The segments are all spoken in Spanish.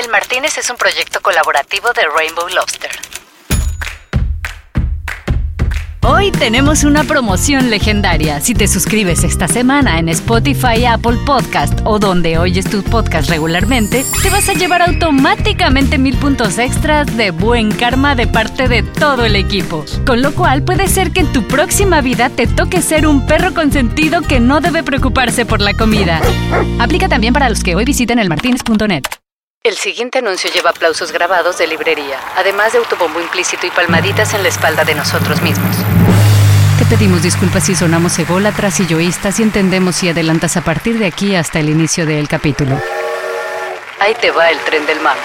El Martínez es un proyecto colaborativo de Rainbow Lobster. Hoy tenemos una promoción legendaria. Si te suscribes esta semana en Spotify, Apple Podcast o donde oyes tus podcasts regularmente, te vas a llevar automáticamente mil puntos extras de buen karma de parte de todo el equipo. Con lo cual puede ser que en tu próxima vida te toque ser un perro consentido que no debe preocuparse por la comida. Aplica también para los que hoy visiten elmartínez.net. El siguiente anuncio lleva aplausos grabados de librería, además de autobombo implícito y palmaditas en la espalda de nosotros mismos. Te pedimos disculpas si sonamos ególatras y yoístas y entendemos si adelantas a partir de aquí hasta el inicio del capítulo. Ahí te va el tren del mame.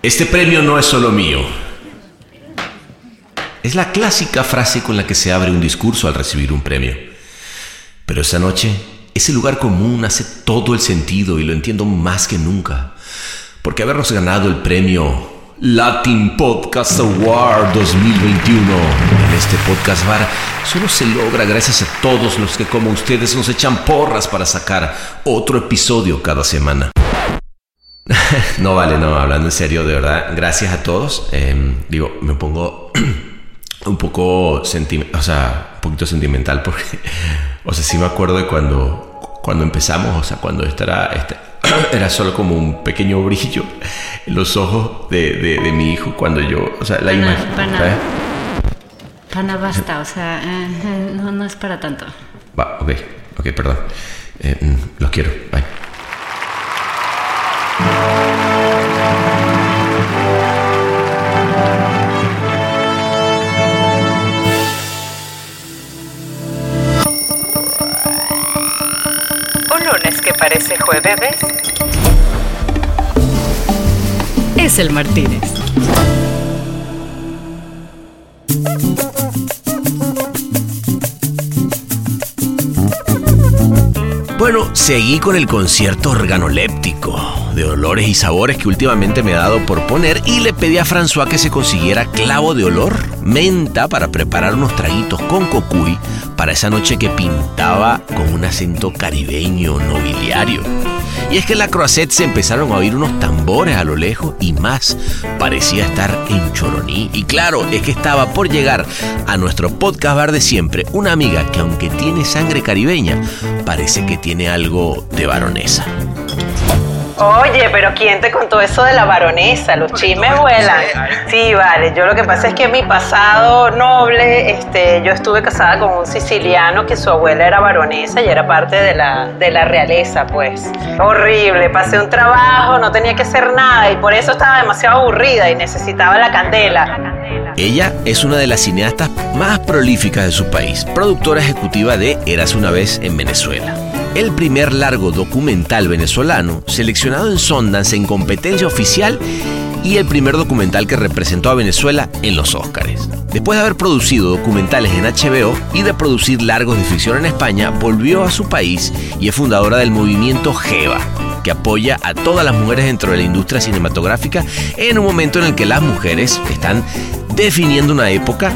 Este premio no es solo mío. Es la clásica frase con la que se abre un discurso al recibir un premio. Pero esa noche, ese lugar común hace todo el sentido y lo entiendo más que nunca. Porque habernos ganado el premio Latin Podcast Award 2021 en este podcast bar solo se logra gracias a todos los que como ustedes nos echan porras para sacar otro episodio cada semana. no vale, no, hablando en serio, de verdad, gracias a todos. Em, digo, me pongo un poco sentimental, o sea, un poquito sentimental porque, o sea, sí me acuerdo de cuando, cuando empezamos, o sea, cuando esta era, este, era solo como un pequeño brillo en los ojos de, de, mi hijo cuando yo, o sea, la imagen. Pana, pana, basta, o sea, eh, eh, no, no es para tanto. Va, ok, ok, perdón. Eh, mm, los quiero, bye. Es el Martínez. Bueno, seguí con el concierto organoléptico de olores y sabores que últimamente me ha dado por poner y le pedí a François que se consiguiera clavo de olor, menta para preparar unos traguitos con cocuy esa noche que pintaba con un acento caribeño nobiliario. Y es que en la Croisette se empezaron a oír unos tambores a lo lejos y más parecía estar en Choroní. Y claro, es que estaba por llegar a nuestro podcast bar de siempre una amiga que aunque tiene sangre caribeña, parece que tiene algo de baronesa. Oye, pero ¿quién te contó eso de la baronesa? Los chismes vuelan. Sí, vale. Yo lo que pasa es que en mi pasado noble, este, yo estuve casada con un siciliano que su abuela era baronesa y era parte de la, de la realeza, pues. Horrible. Pasé un trabajo, no tenía que hacer nada y por eso estaba demasiado aburrida y necesitaba la candela. Ella es una de las cineastas más prolíficas de su país, productora ejecutiva de Eras una vez en Venezuela el primer largo documental venezolano seleccionado en Sundance en competencia oficial y el primer documental que representó a Venezuela en los Óscares. Después de haber producido documentales en HBO y de producir largos de ficción en España, volvió a su país y es fundadora del movimiento GEVA, que apoya a todas las mujeres dentro de la industria cinematográfica en un momento en el que las mujeres están definiendo una época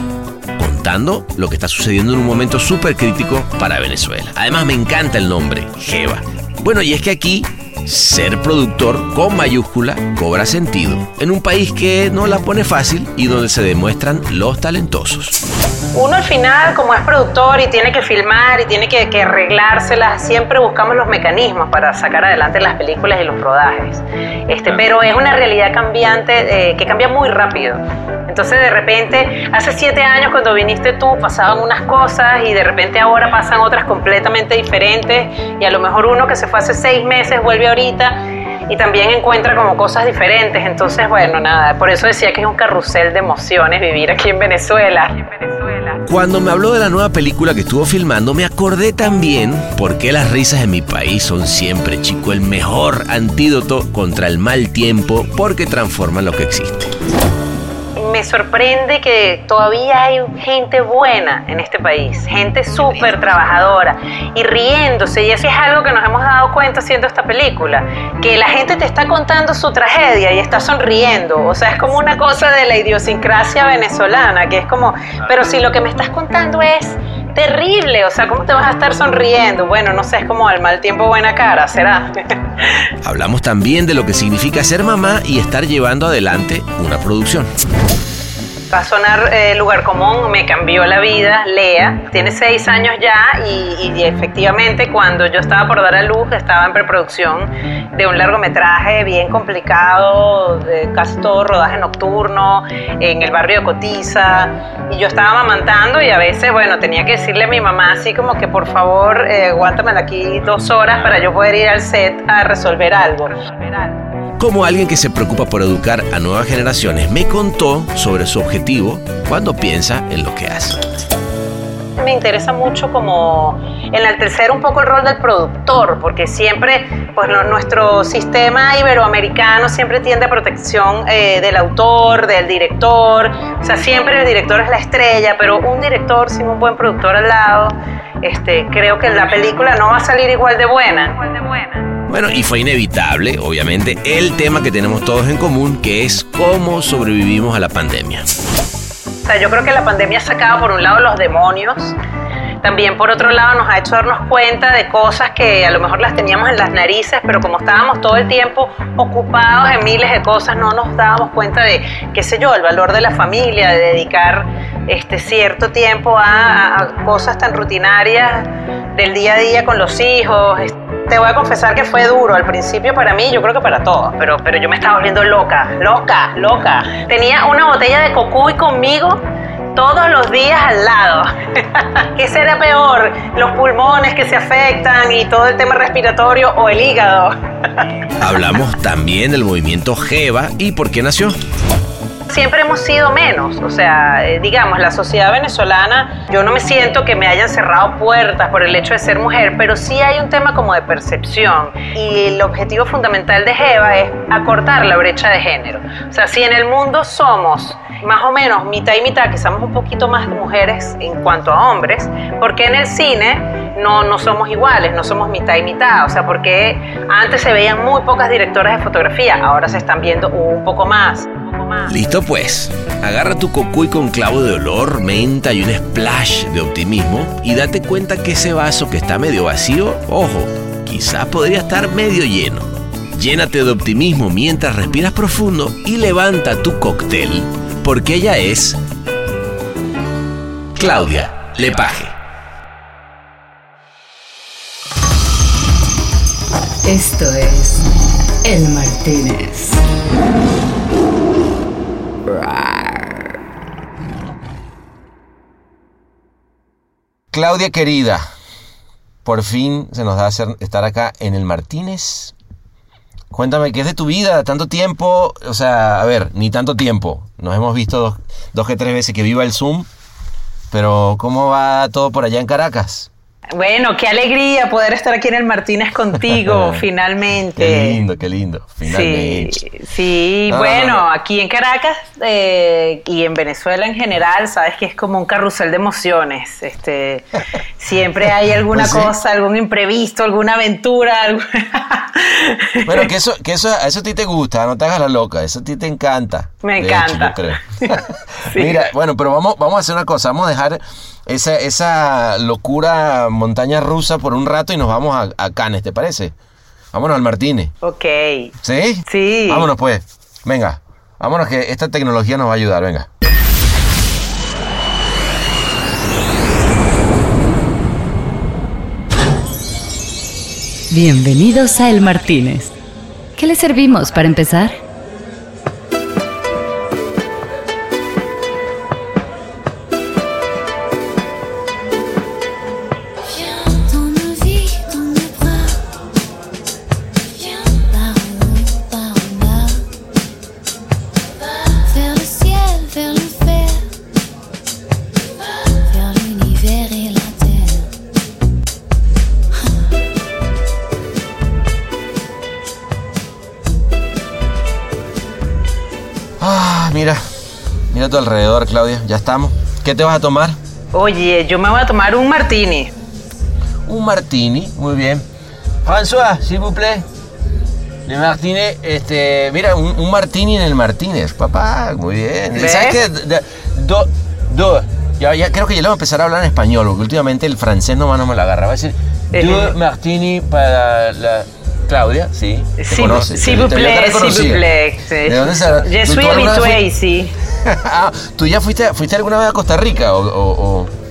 lo que está sucediendo en un momento súper crítico para Venezuela. Además me encanta el nombre, Jeva. Bueno, y es que aquí ser productor con mayúscula cobra sentido en un país que no la pone fácil y donde se demuestran los talentosos. Uno al final, como es productor y tiene que filmar y tiene que, que arreglárselas, siempre buscamos los mecanismos para sacar adelante las películas y los rodajes. Este, pero es una realidad cambiante eh, que cambia muy rápido. Entonces de repente, hace siete años cuando viniste tú pasaban unas cosas y de repente ahora pasan otras completamente diferentes y a lo mejor uno que se fue hace seis meses vuelve ahorita y también encuentra como cosas diferentes. Entonces, bueno, nada, por eso decía que es un carrusel de emociones vivir aquí en Venezuela. Cuando me habló de la nueva película que estuvo filmando, me acordé también por qué las risas en mi país son siempre, chico, el mejor antídoto contra el mal tiempo porque transforman lo que existe. Me sorprende que todavía hay gente buena en este país, gente súper trabajadora y riéndose. Y eso es algo que nos hemos dado cuenta haciendo esta película, que la gente te está contando su tragedia y está sonriendo. O sea, es como una cosa de la idiosincrasia venezolana, que es como, pero si lo que me estás contando es terrible, o sea, ¿cómo te vas a estar sonriendo? Bueno, no sé, es como al mal tiempo buena cara, ¿será? Hablamos también de lo que significa ser mamá y estar llevando adelante una producción. Va a sonar eh, lugar común, me cambió la vida. Lea tiene seis años ya y, y, efectivamente cuando yo estaba por dar a luz estaba en preproducción de un largometraje bien complicado, de casi todo rodaje nocturno en el barrio de Cotiza y yo estaba amamantando y a veces, bueno, tenía que decirle a mi mamá así como que por favor eh, aguántamela aquí dos horas para yo poder ir al set a resolver algo. Resolver algo. Como alguien que se preocupa por educar a nuevas generaciones, me contó sobre su objetivo cuando piensa en lo que hace. Me interesa mucho como enaltecer un poco el rol del productor, porque siempre, pues nuestro sistema iberoamericano siempre tiende a protección eh, del autor, del director, o sea, siempre el director es la estrella, pero un director sin un buen productor al lado, este, creo que la película no va a salir igual de buena. Igual de buena. Bueno, y fue inevitable, obviamente, el tema que tenemos todos en común, que es cómo sobrevivimos a la pandemia. O sea, yo creo que la pandemia ha sacado por un lado los demonios, también por otro lado nos ha hecho darnos cuenta de cosas que a lo mejor las teníamos en las narices, pero como estábamos todo el tiempo ocupados en miles de cosas, no nos dábamos cuenta de, qué sé yo, el valor de la familia, de dedicar este cierto tiempo a, cosas tan rutinarias del día a día con los hijos. Te voy a confesar que fue duro al principio para mí, yo creo que para todos, pero, pero yo me estaba volviendo loca, loca, loca. Tenía una botella de cocuy conmigo todos los días al lado. ¿Qué será peor? ¿Los pulmones que se afectan y todo el tema respiratorio o el hígado? Hablamos también del movimiento GEVA y por qué nació siempre hemos sido menos. O sea, eh, digamos, la sociedad venezolana, yo no me siento que me hayan cerrado puertas por el hecho de ser mujer, pero sí hay un tema como de percepción. Y el objetivo fundamental de Jeva es acortar la brecha de género. O sea, si en el mundo somos más o menos mitad y mitad, somos un poquito más mujeres en cuanto a hombres, porque en el cine no, no somos iguales, no somos mitad y mitad? O sea, porque antes se veían muy pocas directoras de fotografía, ahora se están viendo un poco más. Listo pues, agarra tu cocuy con clavo de olor, menta y un splash de optimismo y date cuenta que ese vaso que está medio vacío, ojo, quizás podría estar medio lleno. Llénate de optimismo mientras respiras profundo y levanta tu cóctel, porque ella es Claudia Lepage. Esto es El Martínez. Claudia querida, por fin se nos da hacer, estar acá en el Martínez. Cuéntame, ¿qué es de tu vida? ¿Tanto tiempo? O sea, a ver, ni tanto tiempo. Nos hemos visto dos, dos que tres veces que viva el Zoom. Pero, ¿cómo va todo por allá en Caracas? Bueno, qué alegría poder estar aquí en el Martínez contigo, finalmente. Qué lindo, qué lindo, finalmente. Sí, sí No, no, bueno, no, no. aquí en Caracas eh, y en Venezuela en general, sabes que es como un carrusel de emociones. Este, siempre hay alguna Pues sí. cosa, algún imprevisto, alguna aventura. algún- Bueno, que eso, que eso, a eso a ti te gusta, no te hagas la loca, eso a ti te encanta. Me hecho, encanta. yo creo. Mira, bueno, pero vamos, vamos a hacer una cosa, vamos a dejar esa, esa locura montaña rusa por un rato y nos vamos a, a Cannes, ¿te parece? Vámonos al Martínez. ok. ¿Sí? Sí. Vámonos pues. Venga, vámonos que esta tecnología nos va a ayudar, venga. Bienvenidos a El Martínez. ¿Qué le servimos para empezar? Ya estamos. ¿Qué te vas a tomar? Oye, yo me voy a tomar un martini. Un martini, muy bien. François, s'il vous plaît. Le martini, este, mira, un, un martini en el Martínez, papá, muy bien. ¿Ves? ¿Sabes qué? De- do, ya, ya creo que ya le voy a empezar a hablar en español, porque últimamente el francés nomás no me lo agarra. Va a decir, Eh. dos martini para la Claudia, sí. te S'il conoce, s'il te- vous te vio tan plaît, s'il vous reconocida. plaît. sí. ¿De dónde será? Je ¿Tú- suis tú alguna vez habitué. Ah, ¿Tú ya fuiste, fuiste alguna vez a Costa Rica o- o- o...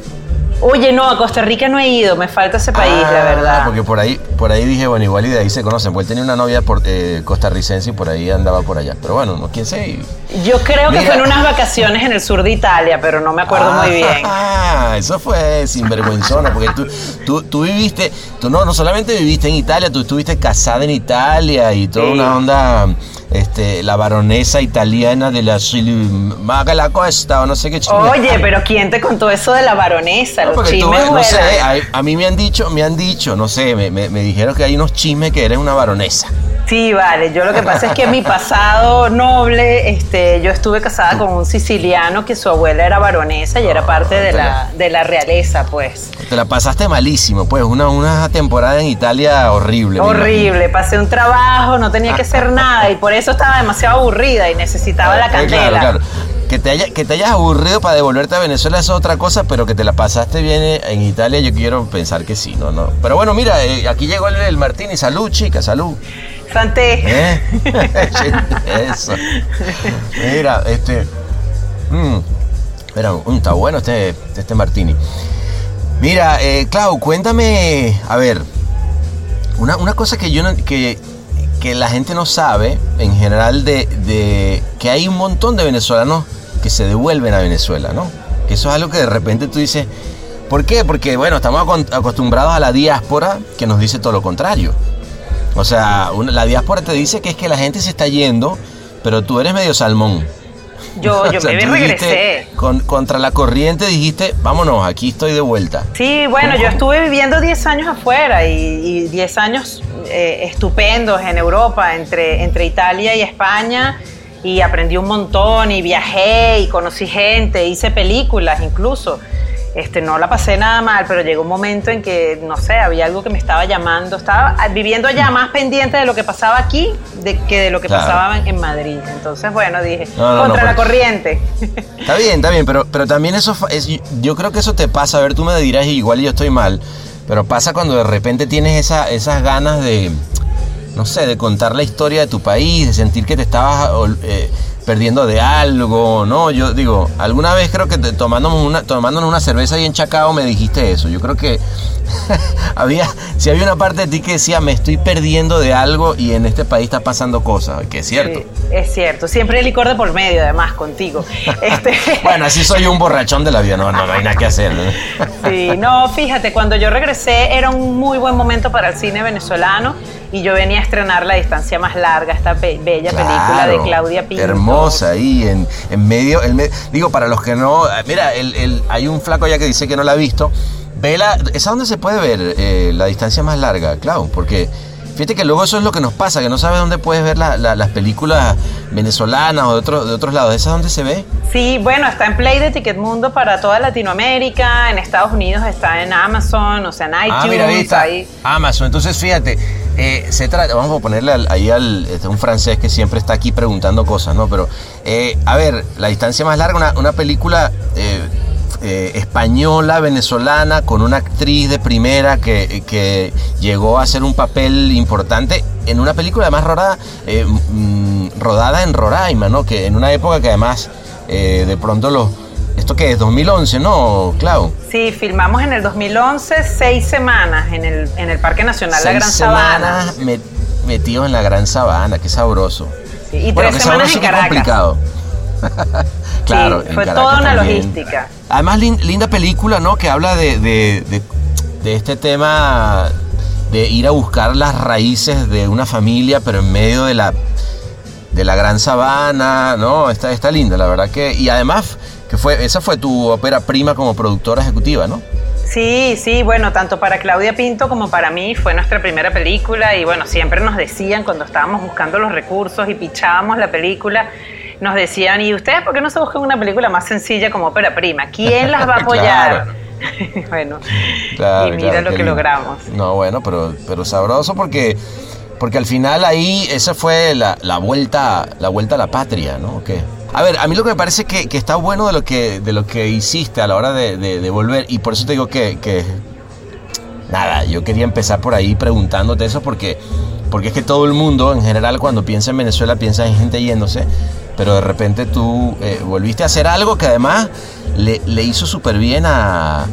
Oye, no, a Costa Rica no he ido, me falta ese país, la Ah, verdad. Porque por ahí, por ahí dije, bueno, igual y de ahí se conocen. Pues él tenía una novia por, eh, costarricense y por ahí andaba por allá. Pero bueno, no quién sé. Yo creo que Mira. fue en unas vacaciones en el sur de Italia, pero no me acuerdo muy bien. Ah, eso fue sinvergüenzona, porque tú, tú, tú viviste, tú no, no solamente viviste en Italia, tú estuviste casada en Italia y toda Sí. una onda, este, la baronesa italiana de la Maga la Costa o no sé qué chinga. Oye, pero ¿quién te contó eso de la baronesa? No, Los porque tú, chismes no sé, a, a mí me han dicho, me han dicho, no sé, me, me- me dijeron que hay unos chismes que eres una baronesa. Sí, vale. Yo lo que pasa es que mi pasado noble, este, yo estuve casada con un siciliano que su abuela era baronesa y era parte de la, de la realeza, pues. Te la pasaste malísimo, pues, una, una temporada en Italia horrible. Horrible. Pasé un trabajo, no tenía que hacer nada y por eso estaba demasiado aburrida y necesitaba la. Eh, candela. Claro, claro. Que te, haya- que te hayas aburrido para devolverte a Venezuela es otra cosa, pero que te la pasaste bien en Italia, yo quiero pensar que sí, no, no. Pero bueno, mira, eh, aquí llegó el, el Martini, salud, chica, salud. Santé. ¿Eh? Eso. Mira, este. mm, mira, mm, está bueno este, este Martini. Mira, eh, Clau, cuéntame, a ver, una, una cosa que yo no- que, que la gente no sabe en general de, de que hay un montón de venezolanos que se devuelven a Venezuela, ¿no? Que eso es algo que de repente tú dices, ¿por qué? Porque bueno, estamos acostumbrados a la diáspora que nos dice todo lo contrario. O sea, una- la diáspora te dice que es que la gente se está yendo, pero tú eres medio salmón. Yo, yo O sea, me regresé. con- contra la corriente dijiste, vámonos, aquí estoy de vuelta. Sí, bueno, yo estuve viviendo 10 años afuera y, y 10 años eh, estupendos en Europa, entre, entre Italia y España, y aprendí un montón y viajé y conocí gente, hice películas incluso. Este, no la pasé nada mal, pero llegó un momento en que, no sé, había algo que me estaba llamando. Estaba viviendo allá más pendiente de lo que pasaba aquí de, que de lo que Claro. pasaba en, en Madrid. Entonces, bueno, dije, No, no, contra no, la corriente. Está bien, está bien, pero, pero también eso es, yo creo que eso te pasa, a ver, tú me dirás y igual yo estoy mal, pero pasa cuando de repente tienes esa, esas ganas de, no sé, de contar la historia de tu país, de sentir que te estabas eh, perdiendo de algo, ¿no? Yo digo, alguna vez creo que te- tomándonos una, tomándonos una cerveza ahí en Chacao me dijiste eso, yo creo que había, si había una parte de ti que decía, me estoy perdiendo de algo y en este país está pasando cosas, que es cierto. Sí, es cierto. Siempre hay licor de por medio, además, contigo. Este, Bueno, así soy un borrachón de la vida, no, no, no hay nada que hacer. ¿no? Sí, no, fíjate, cuando yo regresé era un muy buen momento para el cine venezolano y yo venía a estrenar La distancia más larga, esta pe- bella película de Claudia Pinto. Hermosa ahí en, en medio, el me- digo para los que no, mira, el, el- hay un flaco ya que dice que no la ha visto. Vela, ¿esa dónde se puede ver eh, la distancia más larga, Clau? Porque fíjate que luego eso es lo que nos pasa, que no sabes dónde puedes ver la- la- las películas venezolanas o de, otros de otros lados. ¿Esa dónde se ve? Sí, bueno, está en Play de Ticketmundo para toda Latinoamérica, en Estados Unidos está en Amazon, o sea, en iTunes. ah, mira, ahí está. ahí. Amazon. Entonces, fíjate, eh, se trata, vamos a ponerle ahí al este, un francés que siempre está aquí preguntando cosas, ¿no? Pero, eh, a ver, la distancia más larga, una, una película eh, española, venezolana, con una actriz de primera que, que llegó a hacer un papel importante en una película además rodada, mm, rodada en Roraima, ¿no? Que en una época que además de pronto los... ¿Esto qué es? 2011, ¿no, Clau? Sí, filmamos en el 2011 seis semanas en el, en el Parque Nacional La Seis Gran Sabana. met- metidos en la Gran Sabana, qué sabroso. Sí, y bueno, tres qué semanas sabroso, en qué Caracas. complicado. claro, Sí, en fue Caracas toda una también. logística. Además, lin- linda película, ¿no? Que habla de, de- de- de este tema de ir a buscar las raíces de una familia, pero en medio de la, de la gran sabana, ¿no? Está, está linda, la verdad que... Y además, que fue, esa fue tu ópera prima como productora ejecutiva, ¿no? Sí, sí, bueno, tanto para Claudia Pinto como para mí fue nuestra primera película y bueno, siempre nos decían cuando estábamos buscando los recursos y pichábamos la película nos decían, ¿y ustedes por qué no se buscan una película más sencilla como ópera prima? ¿Quién las va a apoyar? bueno, Claro, y mira claro, lo que logramos. No, bueno, pero, pero sabroso porque, porque al final ahí esa fue la, la vuelta, la vuelta a la patria, ¿no? ¿O qué? A ver, a mí lo que me parece que, que está bueno de lo que, de lo que hiciste a la hora de, de- volver, y por eso te digo que, nada, yo quería empezar por ahí preguntándote eso porque, porque es que todo el mundo en general cuando piensa en Venezuela piensa en gente yéndose, pero de repente tú eh, volviste a hacer algo que además le, le hizo súper bien a-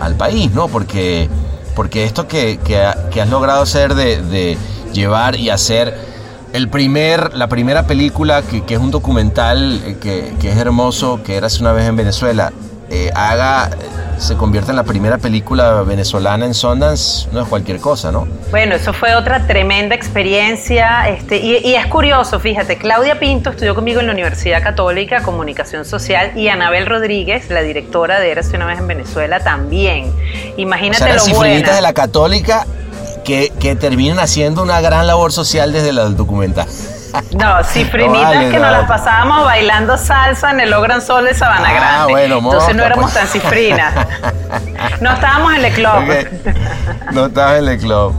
al país, ¿no? Porque, porque esto que, que ha- que has logrado hacer de llevar y hacer el primer, la primera película que, que es un documental eh, que, que es hermoso, que eras una vez en Venezuela, eh, haga, se convierta en la primera película venezolana en Sundance, no es cualquier cosa, ¿no? Bueno, eso fue otra tremenda experiencia. Este, y, y es curioso, fíjate, Claudia Pinto estudió conmigo en la Universidad Católica Comunicación Social y Anabel Rodríguez, la directora de Érase una vez en Venezuela, también. O Imagínate sea, las lo buena. de la católica que, que terminan haciendo una gran labor social desde la documental. No, cifrinitas No vale, que no nos las pasábamos bailando salsa en el O Gran Sol de Sabana Ah, Grande. bueno, Entonces mosca, no éramos pues. tan cifrinas. No estábamos en el club. No estabas en el club.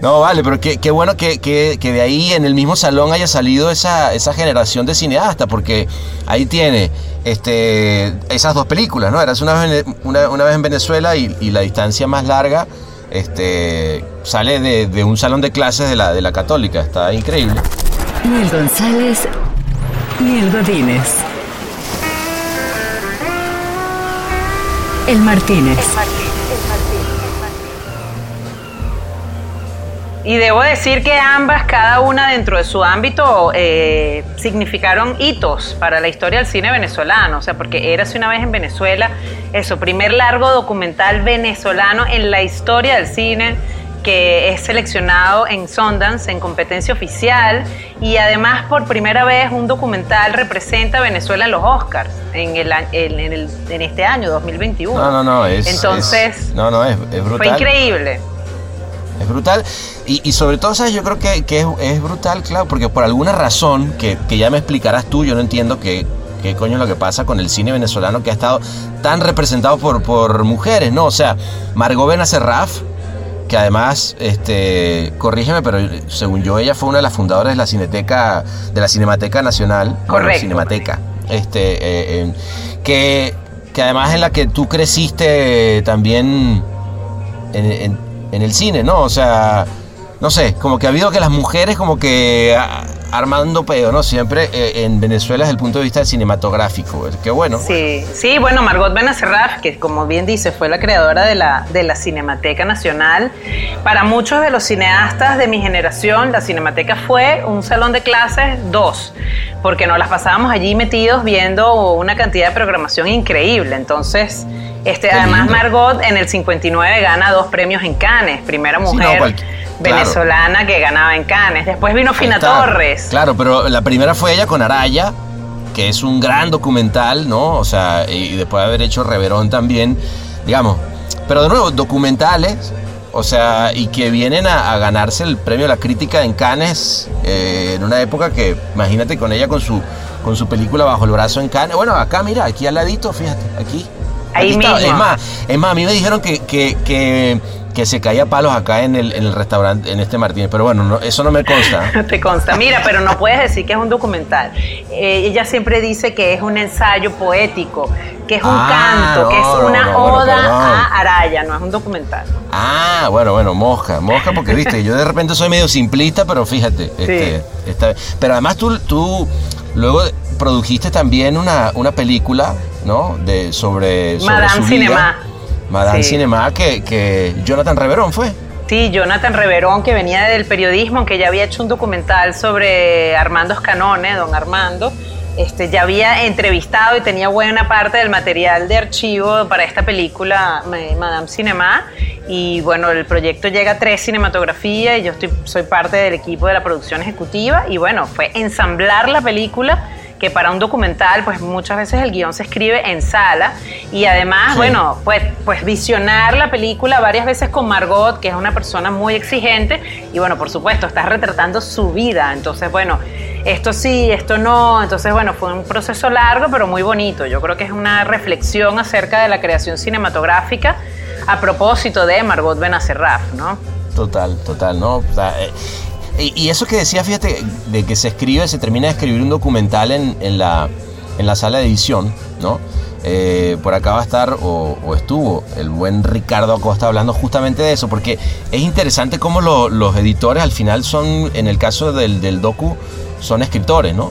No, vale, pero qué, qué bueno que, que- que de ahí en el mismo salón haya salido esa, esa generación de cineastas, porque ahí tiene este, esas dos películas, ¿no? Eras una vez en, una, una vez en Venezuela y, y la distancia más larga este, sale de, de un salón de clases de la, de la católica. Está increíble. Ni el González, ni el Godínez. El Martínez. Y debo decir que ambas, cada una dentro de su ámbito, eh, significaron hitos para la historia del cine venezolano. O sea, porque Érase una vez en Venezuela, eso, primer largo documental venezolano en la historia del cine que es seleccionado en Sundance en competencia oficial y además por primera vez un documental representa a Venezuela en los Oscars en, el, en, en el- en este año 2021. No, no, no, es. Entonces, es- no, no, es, es brutal. fue increíble. Es brutal. Y, y sobre todo, ¿sabes? Yo creo que, que es, es brutal, claro, porque por alguna razón, que, que ya me explicarás tú, yo no entiendo qué, qué coño es lo que pasa con el cine venezolano que ha estado tan representado por, por mujeres, ¿no? O sea, Margot Benacerraf, que además, este, corrígeme, pero según yo, ella fue una de las fundadoras de la Cineteca, de la Cinemateca Nacional. Bueno, Correcto. Cinemateca. Este, eh, eh, que, que además en la que tú creciste también en, en- en el cine, ¿no? O sea, no sé, como que ha habido que las mujeres como que ah, armando pedo, ¿no? Siempre eh, en Venezuela desde el punto de vista cinematográfico. Qué bueno. Sí, sí, bueno, Margot Benacerraf, que como bien dice, fue la creadora de la, de la Cinemateca Nacional. Para muchos de los cineastas de mi generación, la Cinemateca fue un salón de clases dos, porque nos las pasábamos allí metidos viendo una cantidad de programación increíble. Entonces, este, además. Margot en el 59 gana dos premios en Cannes, primera Sí, no, mujer claro. venezolana que ganaba en Cannes. Después vino Fina. Torres. Claro, pero la primera fue ella con Araya, que es un gran documental, ¿no? O sea, y después de haber hecho Reverón también, digamos. Pero de nuevo, documentales, o sea, y que vienen a, a ganarse el premio a la crítica en Cannes eh, en una época que, imagínate, con ella con su, con su película bajo el brazo en Cannes. Bueno, acá, mira, aquí al ladito, fíjate, aquí. Ahí mismo. Es más, es más, a mí me dijeron que, que, que, que se caía palos acá en el, en el restaurante, en este Martínez, pero bueno, no- eso no me consta. Te consta. Mira, pero no puedes decir que es un documental. Eh, ella siempre dice que es un ensayo poético, que es un Ah, canto, que es una no, oda a Araya, no es un documental. Ah, bueno, bueno, mosca, mosca porque viste, yo de repente soy medio simplista, pero fíjate, este, esta- pero además tú, tú luego produjiste también una, una película, ¿no? De, sobre, sobre Madame su vida. Cinema. Madame Sí. Cinema, que, que Jonathan Reverón fue. Sí, Jonathan Reverón, que venía del periodismo, aunque ya había hecho un documental sobre Armando Escanone, don Armando, este, ya había entrevistado y tenía buena parte del material de archivo para esta película, Ma- Madame Cinema. Y bueno, el proyecto llega a tres cinematografía y yo estoy, soy parte del equipo de la producción ejecutiva. Y bueno, fue ensamblar la película que para un documental, pues muchas veces el guion se escribe en sala y además, Sí. bueno, pues, pues visionar la película varias veces con Margot, que es una persona muy exigente y bueno, por supuesto, estás retratando su vida, entonces bueno, esto sí, esto no. Entonces, bueno, fue un proceso largo, pero muy bonito. Yo creo que es una reflexión acerca de la creación cinematográfica a propósito de Margot Benacerraf, ¿no? Total, total, ¿no? O sea, eh, y, eso que decía, fíjate, de que se escribe, se termina de escribir un documental en, la, en la sala de edición, ¿no? Eh, por acá va a estar, o, estuvo, el buen Ricardo Acosta hablando justamente de eso, porque es interesante cómo lo- los editores al final son, en el caso del, del docu, son escritores, ¿no?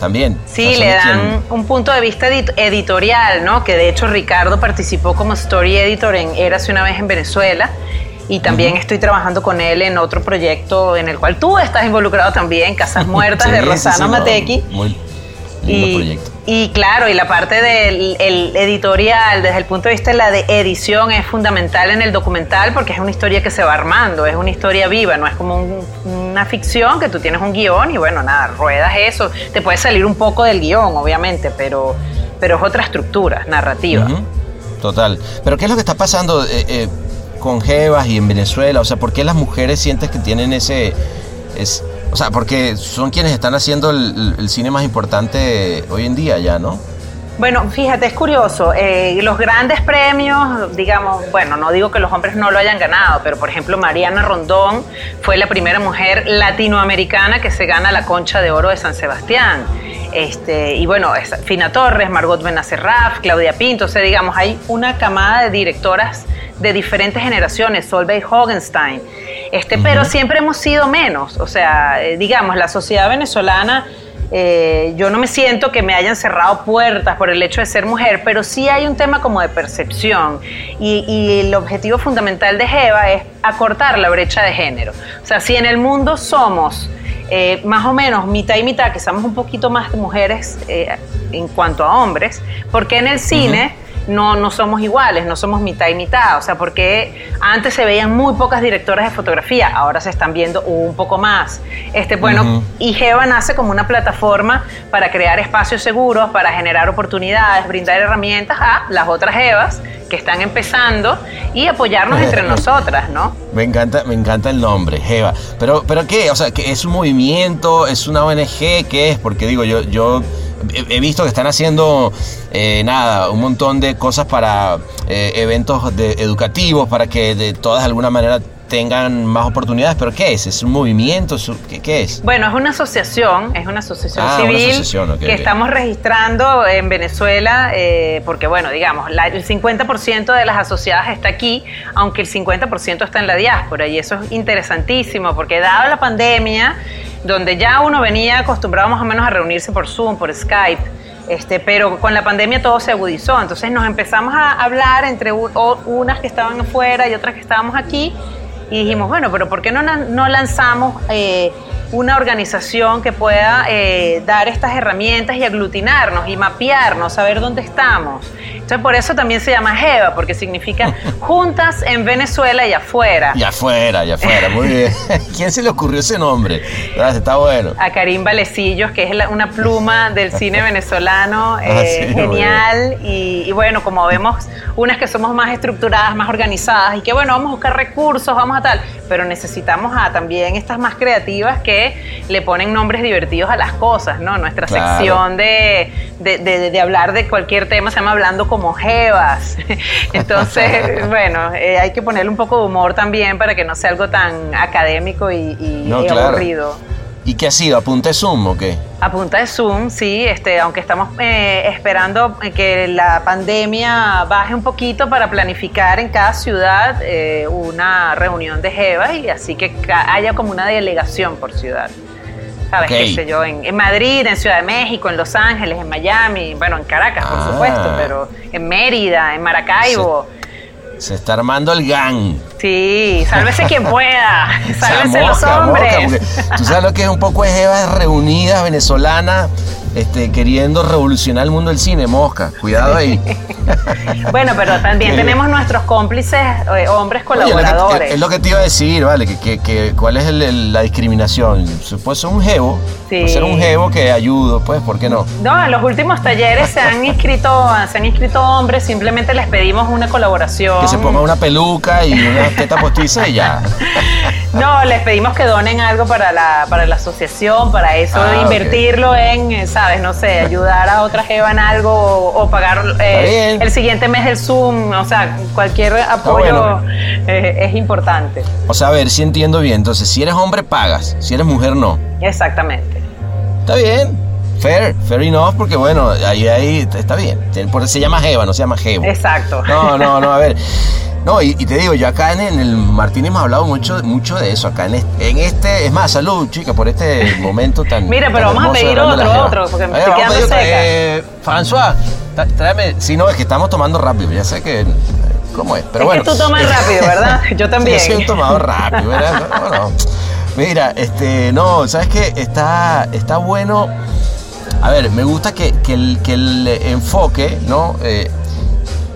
También. Sí, le dan quien- un punto de vista edit- editorial, ¿no? Que de hecho Ricardo participó como story editor en Érase una vez en Venezuela. Y también estoy trabajando con él en otro proyecto en el cual tú estás involucrado también, Casas Muertas de Sí, sí, Rosana sí, no, Matequi. Muy lindo Y, proyecto. y claro, y la parte del el editorial, desde el punto de vista de la de edición, es fundamental en el documental porque es una historia que se va armando, es una historia viva, no es como un- una ficción que tú tienes un guion y bueno, nada, ruedas eso. Te puede salir un poco del guion, obviamente, pero, pero es otra estructura narrativa. Total. Pero ¿qué es lo que está pasando eh, eh, con Jevas y en Venezuela? O sea, ¿por qué las mujeres sientes que tienen ese... Es, o sea, porque son quienes están haciendo el, cine más importante hoy en día ya, ¿no? Bueno, fíjate, es curioso. eh, los grandes premios, digamos, bueno, no digo que los hombres no lo hayan ganado, pero por ejemplo, Mariana Rondón fue la primera mujer latinoamericana que se gana la concha de oro de San Sebastián. Este, y bueno, es Fina Torres, Margot Benacerraf, Claudia Pinto, o sea, digamos, hay una camada de directoras de diferentes generaciones, Solveig Hogenstein. Este, Pero siempre hemos sido menos, o sea, eh, digamos, la sociedad venezolana eh, yo no me siento que me hayan cerrado puertas por el hecho de ser mujer, pero sí hay un tema como de percepción. Y, y el objetivo fundamental de Jeva es acortar la brecha de género. O sea, si en el mundo somos eh, más o menos mitad y mitad, que somos un poquito más mujeres eh, en cuanto a hombres, porque en el cine no, no somos iguales, no somos mitad y mitad. O sea, porque antes se veían muy pocas directoras de fotografía, ahora se están viendo un poco más. Este, bueno, y Geva nace como una plataforma para crear espacios seguros, para generar oportunidades, brindar herramientas a las otras Evas que están empezando y apoyarnos entre nosotras, ¿no? Me encanta, me encanta el nombre, Jeva. Pero, pero qué, o sea, que es un movimiento, es una ONG, ¿qué es? Porque digo, yo, yo he visto que están haciendo eh, nada, un montón de cosas para eh, eventos de- educativos, para que de todas de alguna manera tengan más oportunidades. Pero ¿qué es? ¿Es un movimiento? ¿Es un- ¿Qué, qué es? Bueno, es una asociación, es una asociación Ah, una civil asociación, que estamos registrando en Venezuela, eh, porque bueno, digamos, la- el 50% de las asociadas está aquí, aunque el 50% está en la diáspora, y eso es interesantísimo, porque dado la pandemia, donde ya uno venía acostumbrado más o menos a reunirse por Zoom, por Skype, este, pero con la pandemia todo se agudizó, entonces nos empezamos a hablar entre unas que estaban afuera y otras que estábamos aquí, y dijimos, bueno, pero ¿por qué no, no lanzamos eh, una organización que pueda eh, dar estas herramientas y aglutinarnos y mapearnos, saber dónde estamos? Entonces, por eso también se llama JEVA, porque significa Juntas en Venezuela y afuera. Y afuera, y afuera, muy bien. ¿Quién se le ocurrió ese nombre? Está bueno. a Karim Valecillos, que es la- una pluma del cine venezolano, eh, Ah, sí, muy genial. Y, y bueno, como vemos, unas que somos más estructuradas, más organizadas, y que bueno, vamos a buscar recursos, vamos a tal, pero necesitamos a también estas más creativas que le ponen nombres divertidos a las cosas, ¿no? Nuestra Claro. sección de, de, de- de hablar de cualquier tema se llama Hablando como Jevas. Entonces, bueno, eh, hay que ponerle un poco de humor también para que no sea algo tan académico y, y- No, y claro. aburrido. ¿Y qué ha sido? ¿Apunte Zoom o qué? A punta de Zoom, sí, este, aunque estamos eh, esperando que la pandemia baje un poquito para planificar en cada ciudad eh, una reunión de Jeva y así que haya como una delegación por ciudad. ¿Sabes? ¿Qué sé yo? En, en Madrid, en Ciudad de México, en Los Ángeles, en Miami, bueno, en Caracas, por Ah. supuesto, pero en Mérida, en Maracaibo. Se está armando el gang. Sí, sálvese quien pueda, sálvese los mosca, hombres. mosca, porque tú sabes lo que es un poco de jevas reunidas venezolanas este, queriendo revolucionar el mundo del cine, mosca. Cuidado ahí. Bueno, pero también Qué tenemos nuestros cómplices, eh, hombres Oye, es lo que- colaboradores. es lo que te iba a decir, ¿vale? Que, que- que- ¿Cuál es el- el- la discriminación? Puede ser un jevo, Sí. puede ser un jevo que ayudo, pues, ¿por qué no? No, en los últimos talleres se han inscrito, se han inscrito hombres, simplemente les pedimos una colaboración. Que se ponga una peluca y una teta postiza y ya. No, les pedimos que donen algo para la, para la asociación, para eso, Ah, de invertirlo en, eh, ¿sabes? No sé, ayudar a otra jeva en algo o, o pagar eh, el siguiente mes del Zoom. O sea, cualquier apoyo bueno. eh, es importante. O sea, a ver, si entiendo bien. Entonces, si eres hombre, pagas. Si eres mujer, no. Exactamente. Está bien. Fair, fair enough, porque bueno, ahí, ahí está bien. Se llama Jeva, no se llama Jevo. Exacto. No, no, no, a ver. No, y, y te digo, yo acá en, en el Martín hemos hablado mucho, mucho de eso. Acá en este, en este, es más, salud, chica, por este momento tan. Mira, pero tan vamos a pedir otro, otro, porque me estoy quedando seca. Eh, François, tráeme. Si no, es que estamos tomando rápido, ya sé que. ¿Cómo es? Pero es bueno. que tú tomas rápido, ¿verdad? Yo también. Sí, yo soy un tomador rápido, ¿verdad? No, no. Mira, este, no, ¿sabes qué? Está, está bueno. A ver, me gusta que, que el, que el enfoque, ¿no? Eh,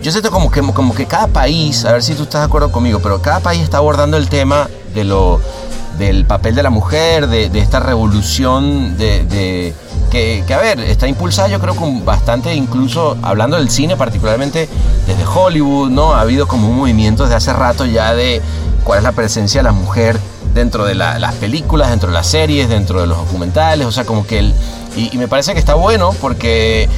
yo siento como que, como que cada país, a ver si tú estás de acuerdo conmigo, pero cada país está abordando el tema de lo, del papel de la mujer, de, esta revolución de, que, a ver, está impulsada yo creo con bastante, incluso hablando del cine particularmente desde Hollywood, ¿no? Ha habido como un movimiento desde hace rato ya de cuál es la presencia de la mujer dentro de la- las películas, dentro de las series, dentro de los documentales, o sea, como que el... Y, me parece que está bueno porque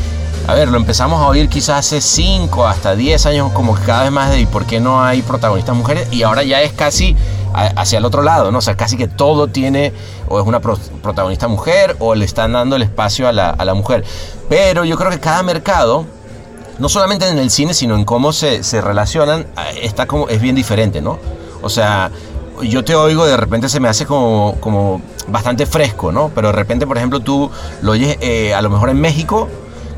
a ver, lo empezamos a oír quizás hace 5 hasta 10 años, como que cada vez más de ¿y por qué no hay protagonistas mujeres? Y ahora ya es casi hacia el otro lado, ¿no? O sea, casi que todo tiene o es una pro- protagonista mujer o le están dando el espacio a la, a la mujer. Pero yo creo que cada mercado, no solamente en el cine, sino en cómo se, se relacionan, eh, está como, es bien diferente, ¿no? O sea, yo te oigo, de repente se me hace como bastante fresco, ¿no? Pero de repente, por ejemplo, tú lo oyes eh, a lo mejor en México.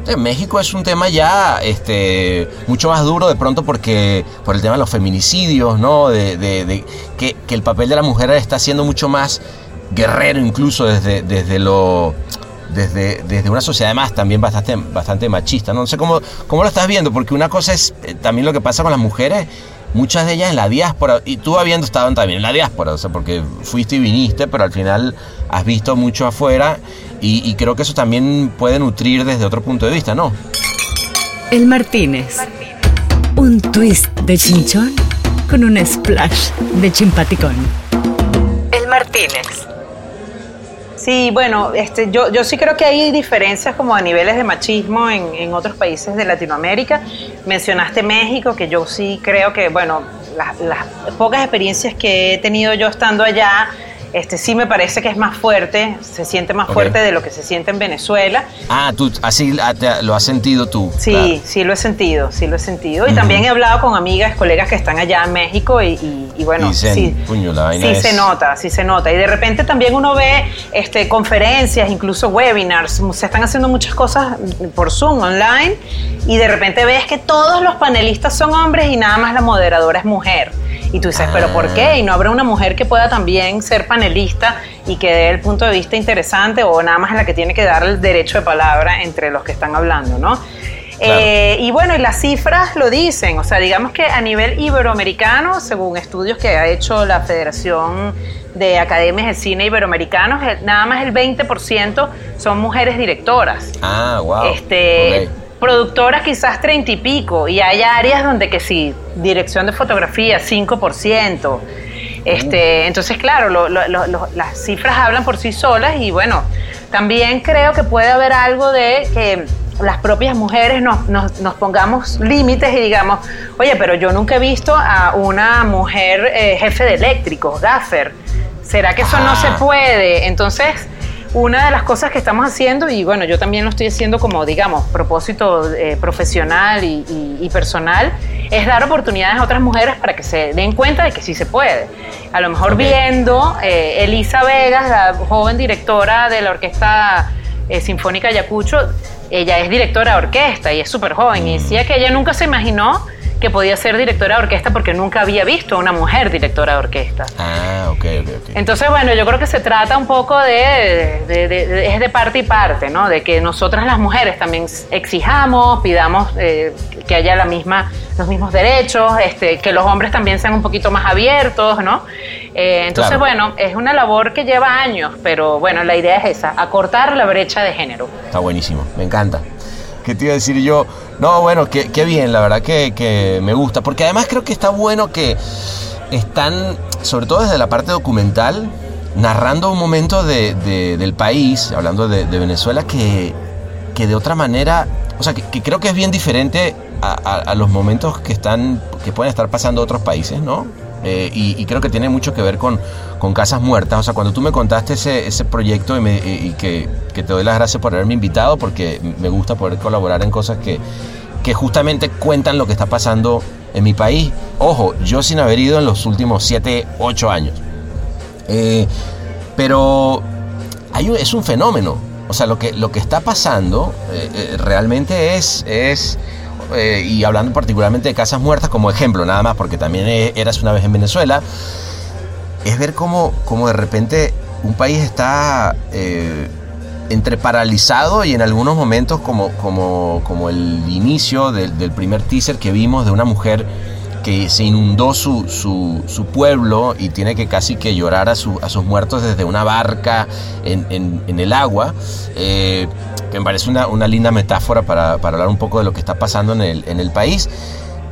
En México es un tema ya este, mucho más duro de pronto porque por el tema de los feminicidios, ¿no? De, que, el papel de la mujer está siendo mucho más guerrero incluso desde, desde lo desde, desde una sociedad más también bastante, bastante machista. No, No sé cómo, cómo lo estás viendo, porque una cosa es eh, también lo que pasa con las mujeres, muchas de ellas en la diáspora, y tú habiendo estado también en la diáspora, o sea, porque fuiste y viniste, pero al final has visto mucho afuera, y, y creo que eso también puede nutrir desde otro punto de vista, ¿no? El Martínez. Un twist de chinchón con un splash de chimpaticón. El Martínez. Sí, bueno, este, yo, yo sí creo que hay diferencias como a niveles de machismo en, en otros países de Latinoamérica. Mencionaste México, que yo sí creo que, bueno, las, las pocas experiencias que he tenido yo estando allá, este, sí me parece que es más fuerte, se siente más fuerte de lo que se siente en Venezuela. Ah, tú así lo has sentido tú. Sí, claro. sí lo he sentido, sí lo he sentido. Y también he hablado con amigas, colegas que están allá en México y, y- y bueno, sí, "Puño, la vaina sí es-". se nota, sí se nota. Y de repente también uno ve este, conferencias, incluso webinars, se están haciendo muchas cosas por Zoom, online, y de repente ves que todos los panelistas son hombres y nada más la moderadora es mujer. Y tú dices, ¿pero por qué? ¿Y no habrá una mujer que pueda también ser panelista y que dé el punto de vista interesante o nada más la que tiene que dar el derecho de palabra entre los que están hablando, ¿no? Eh, y bueno, y las cifras lo dicen, o sea, digamos que a nivel iberoamericano, según estudios que ha hecho la Federación de Academias de Cine Iberoamericanos, nada más el 20% son mujeres directoras. Ah, wow. Este, Ok. Productoras quizás 30 y pico, y hay áreas donde que sí, dirección de fotografía 5%. Este, entonces, claro, lo- lo- lo- las cifras hablan por sí solas y bueno, también creo que puede haber algo de que las propias mujeres nos, nos- nos pongamos límites y digamos, oye, pero yo nunca he visto a una mujer eh, jefe de eléctricos, gaffer. ¿Será que eso no se Ah. puede? Entonces, una de las cosas que estamos haciendo, y bueno, yo también lo estoy haciendo como, digamos, propósito eh, profesional y, y- y personal, es dar oportunidades a otras mujeres para que se den cuenta de que sí se puede. A lo mejor viendo eh, Elisa Vegas, la joven directora de la Orquesta eh, Sinfónica Ayacucho, ella es directora de orquesta y es súper joven, y decía que ella nunca se imaginó que podía ser directora de orquesta porque nunca había visto a una mujer directora de orquesta. Ah, ok, ok, ok. Entonces, bueno, yo creo que se trata un poco de, de- de- de- es de parte y parte, ¿no? De que nosotras las mujeres también exijamos, pidamos eh, que haya la misma, los mismos derechos, este, que los hombres también sean un poquito más abiertos, ¿no? Eh, entonces, Claro. bueno, es una labor que lleva años, pero bueno, la idea es esa, acortar la brecha de género. Está buenísimo, me encanta. ¿Qué te iba a decir yo? No, bueno, qué, qué bien, la verdad que, que me gusta. Porque además creo que está bueno que están, sobre todo desde la parte documental, narrando un momento de- de- del país, hablando de, Venezuela, que, que de otra manera, o sea, que, que creo que es bien diferente a- a los momentos que están, que pueden estar pasando otros países, ¿no? Eh, y, y creo que tiene mucho que ver con, con Casas Muertas. O sea, cuando tú me contaste ese, ese proyecto y, que, te doy las gracias por haberme invitado, porque me gusta poder colaborar en cosas que, que justamente cuentan lo que está pasando en mi país. Ojo, yo sin haber ido en los últimos 7, 8 años. Eh, pero hay un- es un fenómeno. O sea, lo que, lo que está pasando eh, realmente es, es eh, y hablando particularmente de Casas Muertas como ejemplo, nada más, porque también eh, eras una vez en Venezuela, es ver cómo, cómo de repente un país está eh, entre paralizado y en algunos momentos como, como, como el inicio del, primer teaser que vimos de una mujer que se inundó su, su, su pueblo y tiene que casi que llorar a, su- a sus muertos desde una barca en, en- en el agua, eh, me parece una, una linda metáfora para, para hablar un poco de lo que está pasando en el, en el país.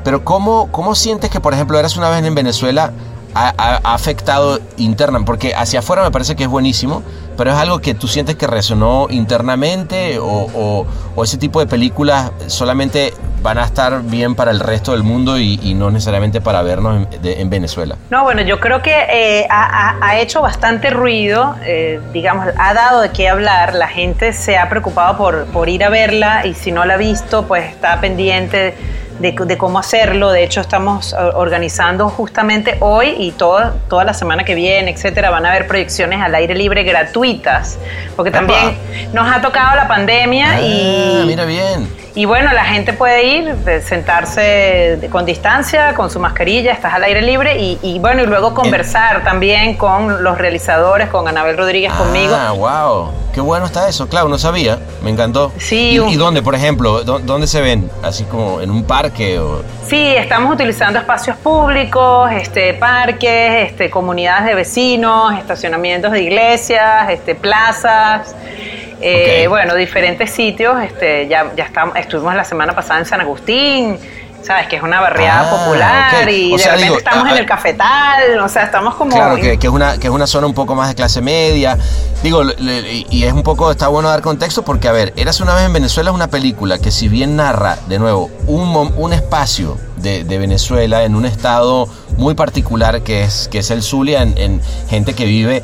Pero ¿cómo, ¿cómo sientes que, por ejemplo, eras una vez en Venezuela, ha- ha afectado interna? Porque hacia afuera me parece que es buenísimo, pero es algo que tú sientes que resonó internamente o, ese tipo de películas solamente van a estar bien para el resto del mundo y, no necesariamente para vernos en, Venezuela. No, bueno, yo creo que eh, ha hecho bastante ruido, eh, digamos, ha dado de qué hablar, la gente se ha preocupado por, por ir a verla y si no la ha visto, pues está pendiente de, de cómo hacerlo. De hecho, estamos eh, organizando justamente hoy y toda, toda la semana que viene, etcétera, van a haber proyecciones al aire libre gratuitas, porque también nos ha tocado la pandemia y... Ah, mira bien. Y bueno, la gente puede ir, sentarse con distancia, con su mascarilla, estás al aire libre y, y bueno, y luego conversar también con los realizadores, con Anabel Rodríguez, conmigo. Ah, wow. Qué bueno está eso. Claro, no sabía. Me encantó. Sí, ¿Y, un- y dónde, por ejemplo? ¿Dó- ¿Dónde se ven? Así como en un parque o... Sí, estamos utilizando espacios públicos, este, parques, este, comunidades de vecinos, estacionamientos de iglesias, este, plazas. Eh. Bueno, diferentes sitios. Este, ya, ya estamos, estuvimos la semana pasada en San Agustín, ¿sabes? Que es una barriada Ah, popular y O de sea, repente digo, estamos ah, en ah, el cafetal, o sea, estamos como... Claro, que, que es una, que es una zona un poco más de clase media. Digo, le- y es un poco, está bueno dar contexto porque, a ver, Eras una vez en Venezuela es una película que si bien narra, de nuevo, un, un espacio de, de Venezuela en un estado muy particular que es, que es el Zulia, en, en gente que vive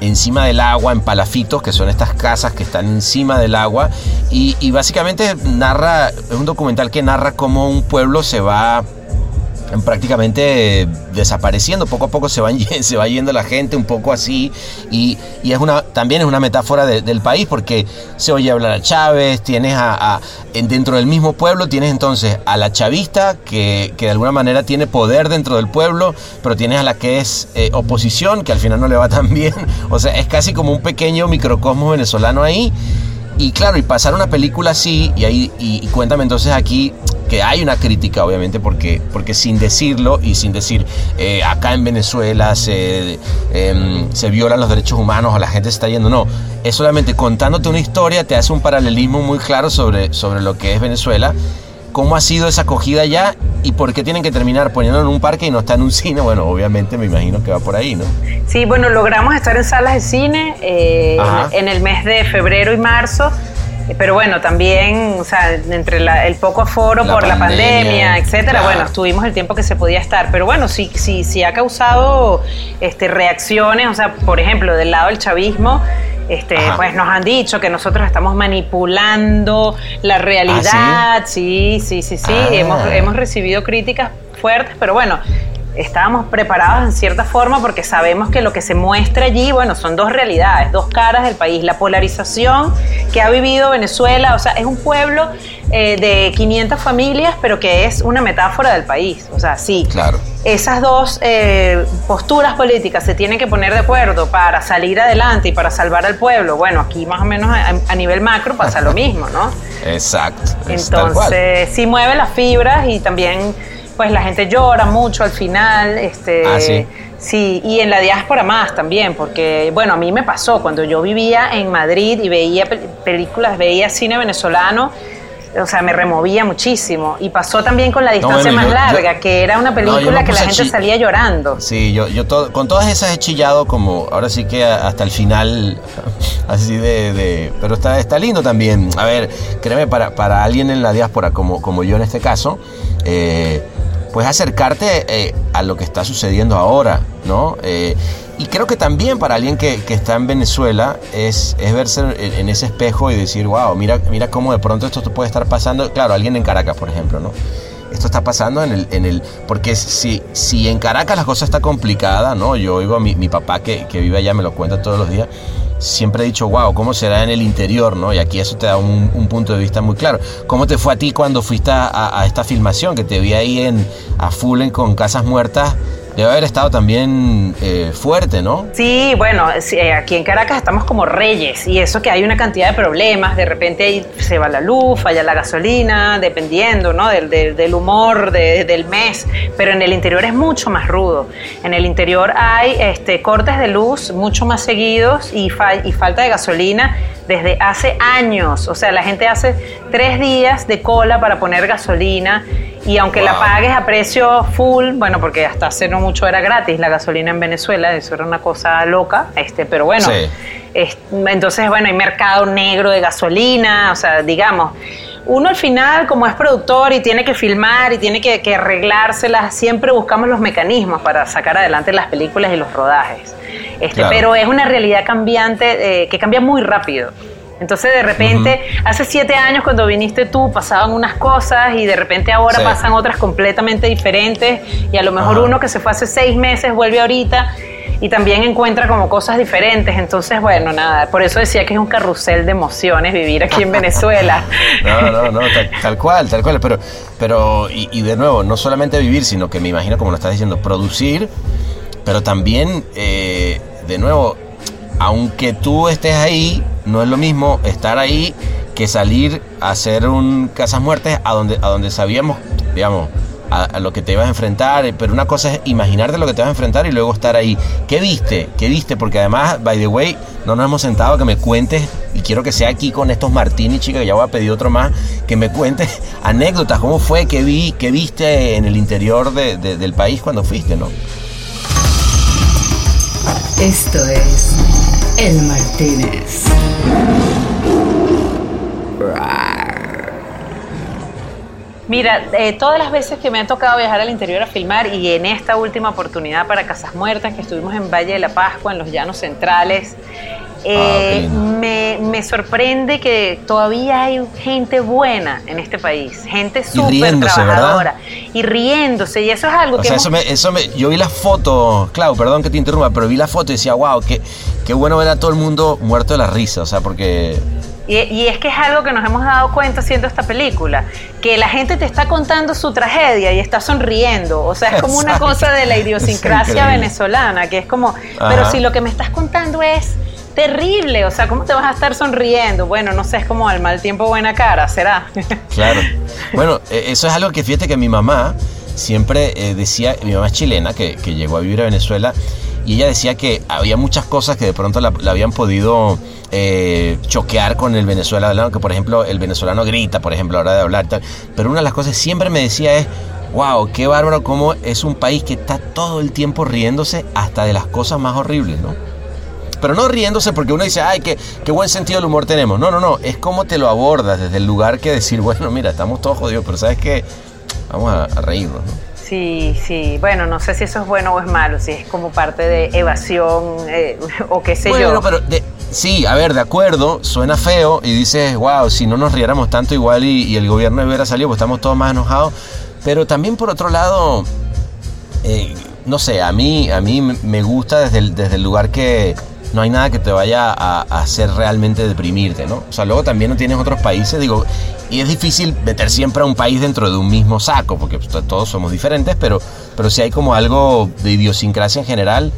encima del agua, en palafitos, que son estas casas que están encima del agua, y, básicamente narra, es un documental que narra cómo un pueblo se va prácticamente eh, desapareciendo. Poco a poco se, se va yendo la gente, un poco así. Y, y es una, también es una metáfora de- del país porque se oye hablar a Chávez, tienes a, a- en- dentro del mismo pueblo, tienes entonces a la chavista que, que de alguna manera tiene poder dentro del pueblo, pero tienes a la que es eh, oposición, que al final no le va tan bien. O sea, es casi como un pequeño microcosmos venezolano ahí. Y claro, y pasar una película así, y ahí, y, y cuéntame entonces aquí que hay una crítica, obviamente, porque, porque sin decirlo y sin decir eh, acá en Venezuela se, em, se violan los derechos humanos o la gente se está yendo, no. Es solamente contándote una historia, te hace un paralelismo muy claro sobre, sobre lo que es Venezuela, cómo ha sido esa acogida ya y por qué tienen que terminar poniéndolo en un parque y no está en un cine. Bueno, obviamente me imagino que va por ahí, ¿no? Sí, bueno, logramos estar en salas de cine eh, en el mes de febrero y marzo. Pero bueno, también, o sea, entre la- el poco aforo La por la pandemia, etcétera, claro. bueno, estuvimos el tiempo que se podía estar. Pero bueno, sí, sí, sí ha causado este, reacciones, o sea, por ejemplo, del lado del chavismo, este, Ajá. pues nos han dicho que nosotros estamos manipulando la realidad. sí, sí, sí, sí. Ah. Hemos, hemos recibido críticas fuertes, pero bueno, estábamos preparados en cierta forma porque sabemos que lo que se muestra allí, bueno, son dos realidades, dos caras del país. La polarización que ha vivido Venezuela, o sea, es un pueblo eh, de 500 familias, pero que es una metáfora del país. O sea, sí. Claro. Esas dos eh, posturas políticas se tienen que poner de acuerdo para salir adelante y para salvar al pueblo. Bueno, aquí más o menos a, a nivel macro pasa lo mismo, ¿no? Exacto. Entonces, sí mueve las fibras y también, pues la gente llora mucho al final. Este, Ah, ¿sí? Sí, y en la diáspora más también, porque, bueno, a mí me pasó cuando yo vivía en Madrid y veía pel- películas, veía cine venezolano. o sea, me removía muchísimo. Y pasó también con La distancia bueno, más yo- larga, yo- que era una película que la gente salía llorando. Sí, yo, yo todo- con todas esas he chillado como, ahora sí que hasta el final, así de, de- pero está, está lindo también. A ver, créeme, para, para alguien en la diáspora como, como yo en este caso, eh, pues acercarte eh, a lo que está sucediendo ahora, ¿no? Eh, y creo que también para alguien que, que está en Venezuela es, es verse en, ese espejo y decir, wow, mira, mira cómo de pronto esto puede estar pasando. Claro, alguien en Caracas, por ejemplo, ¿no? Esto está pasando en el, en el porque si, si en Caracas la cosa está complicada, ¿no? Yo oigo a mi, mi papá que, que vive allá, me lo cuenta todos los días, siempre he dicho, wow, ¿cómo será en el interior, ¿no? Y aquí eso te da un, un punto de vista muy claro. ¿Cómo te fue a ti cuando fuiste a, esta filmación, que te vi ahí en, a full en- con Casas Muertas? Debe haber estado también eh, fuerte, ¿no? Sí, bueno, eh, aquí en Caracas estamos como reyes y eso que hay una cantidad de problemas, de repente se va la luz, falla la gasolina, dependiendo ¿no? del, del- humor de- del mes, pero en el interior es mucho más rudo. En el interior hay este, cortes de luz mucho más seguidos y, fa- y falta de gasolina desde hace años, o sea, la gente hace tres días de cola para poner gasolina y aunque la pagues a precio full, bueno, porque hasta hace no mucho era gratis la gasolina en Venezuela, eso era una cosa loca, este, pero bueno, Sí. es- entonces bueno, hay mercado negro de gasolina, o sea, digamos, uno al final como es productor y tiene que filmar y tiene que, que arreglárselas, siempre buscamos los mecanismos para sacar adelante las películas y los rodajes. Este, Claro. Pero es una realidad cambiante eh, que cambia muy rápido. Entonces de repente, hace siete años cuando viniste tú pasaban unas cosas y de repente ahora Sí. pasan otras completamente diferentes y a lo mejor uno que se fue hace seis meses vuelve ahorita y también encuentra como cosas diferentes. Entonces, bueno, nada, por eso decía que es un carrusel de emociones vivir aquí en Venezuela. No, no, no, tal, tal cual, tal cual. Pero, pero y, y de nuevo, no solamente vivir, sino que me imagino, como lo estás diciendo, producir, pero también, eh, de nuevo, aunque tú estés ahí, no es lo mismo estar ahí que salir a hacer un Casas Muertes a donde, a donde sabíamos, digamos, a, lo que te ibas a enfrentar, eh, pero una cosa es imaginarte lo que te vas a enfrentar y luego estar ahí. ¿Qué viste? ¿Qué viste? Porque además, by the way, no nos hemos sentado que me cuentes, y quiero que sea aquí con estos martini, chicos, que ya voy a pedir otro más, que me cuentes anécdotas, cómo fue, qué vi, qué viste en el interior de- de- del país cuando fuiste, ¿no? Esto es El Martínez. Mira, eh, todas las veces que me ha tocado viajar al interior a filmar y en esta última oportunidad para Casas Muertas, que estuvimos en Valle de la Pascua, en los Llanos Centrales, eh, Ah, lindo. me, me sorprende que todavía hay gente buena en este país, gente súper trabajadora y riéndose, y eso es algo O que sea, hemos- eso me, eso me, yo vi las fotos, Clau, perdón que te interrumpa, pero vi la foto y decía, wow, qué, qué bueno ver a todo el mundo muerto de la risa, o sea, porque... Y, y es que es algo que nos hemos dado cuenta haciendo esta película, que la gente te está contando su tragedia y está sonriendo. O sea, es como una cosa de la idiosincrasia venezolana, que es como, Ajá. pero si lo que me estás contando es terrible, o sea, ¿cómo te vas a estar sonriendo? Bueno, no sé, es como al mal tiempo buena cara, ¿será? Claro. Bueno, eh, eso es algo que fíjate que mi mamá siempre eh, decía, mi mamá es chilena, que, llegó a vivir a Venezuela, y ella decía que había muchas cosas que de pronto la, habían podido eh, choquear con el venezolano, que por ejemplo el venezolano grita, por ejemplo, a la hora de hablar y tal. Pero una de las cosas siempre me decía es, wow, qué bárbaro cómo es un país que está todo el tiempo riéndose hasta de las cosas más horribles, ¿no? Pero no riéndose porque uno dice, ay, qué, qué buen sentido del humor tenemos. No, no, no. Es como te lo abordas desde el lugar que decir, bueno, mira, estamos todos jodidos, pero ¿sabes qué? Vamos a, a reírnos, ¿no? Sí, sí. Bueno, no sé si eso es bueno o es malo, si es como parte de evasión eh, o qué sé bueno, yo. pero de- sí, a ver, de acuerdo, suena feo y dices, wow, si no nos riéramos tanto igual y, y el gobierno hubiera salido, pues estamos todos más enojados. Pero también por otro lado, eh, no sé, a mí, a mí me gusta desde el, desde el lugar que no hay nada que te vaya a, hacer realmente deprimirte, ¿no? O sea, luego también no tienes otros países, digo, y es difícil meter siempre a un país dentro de un mismo saco, porque pues, todos somos diferentes, pero, pero sí hay como algo de idiosincrasia en general,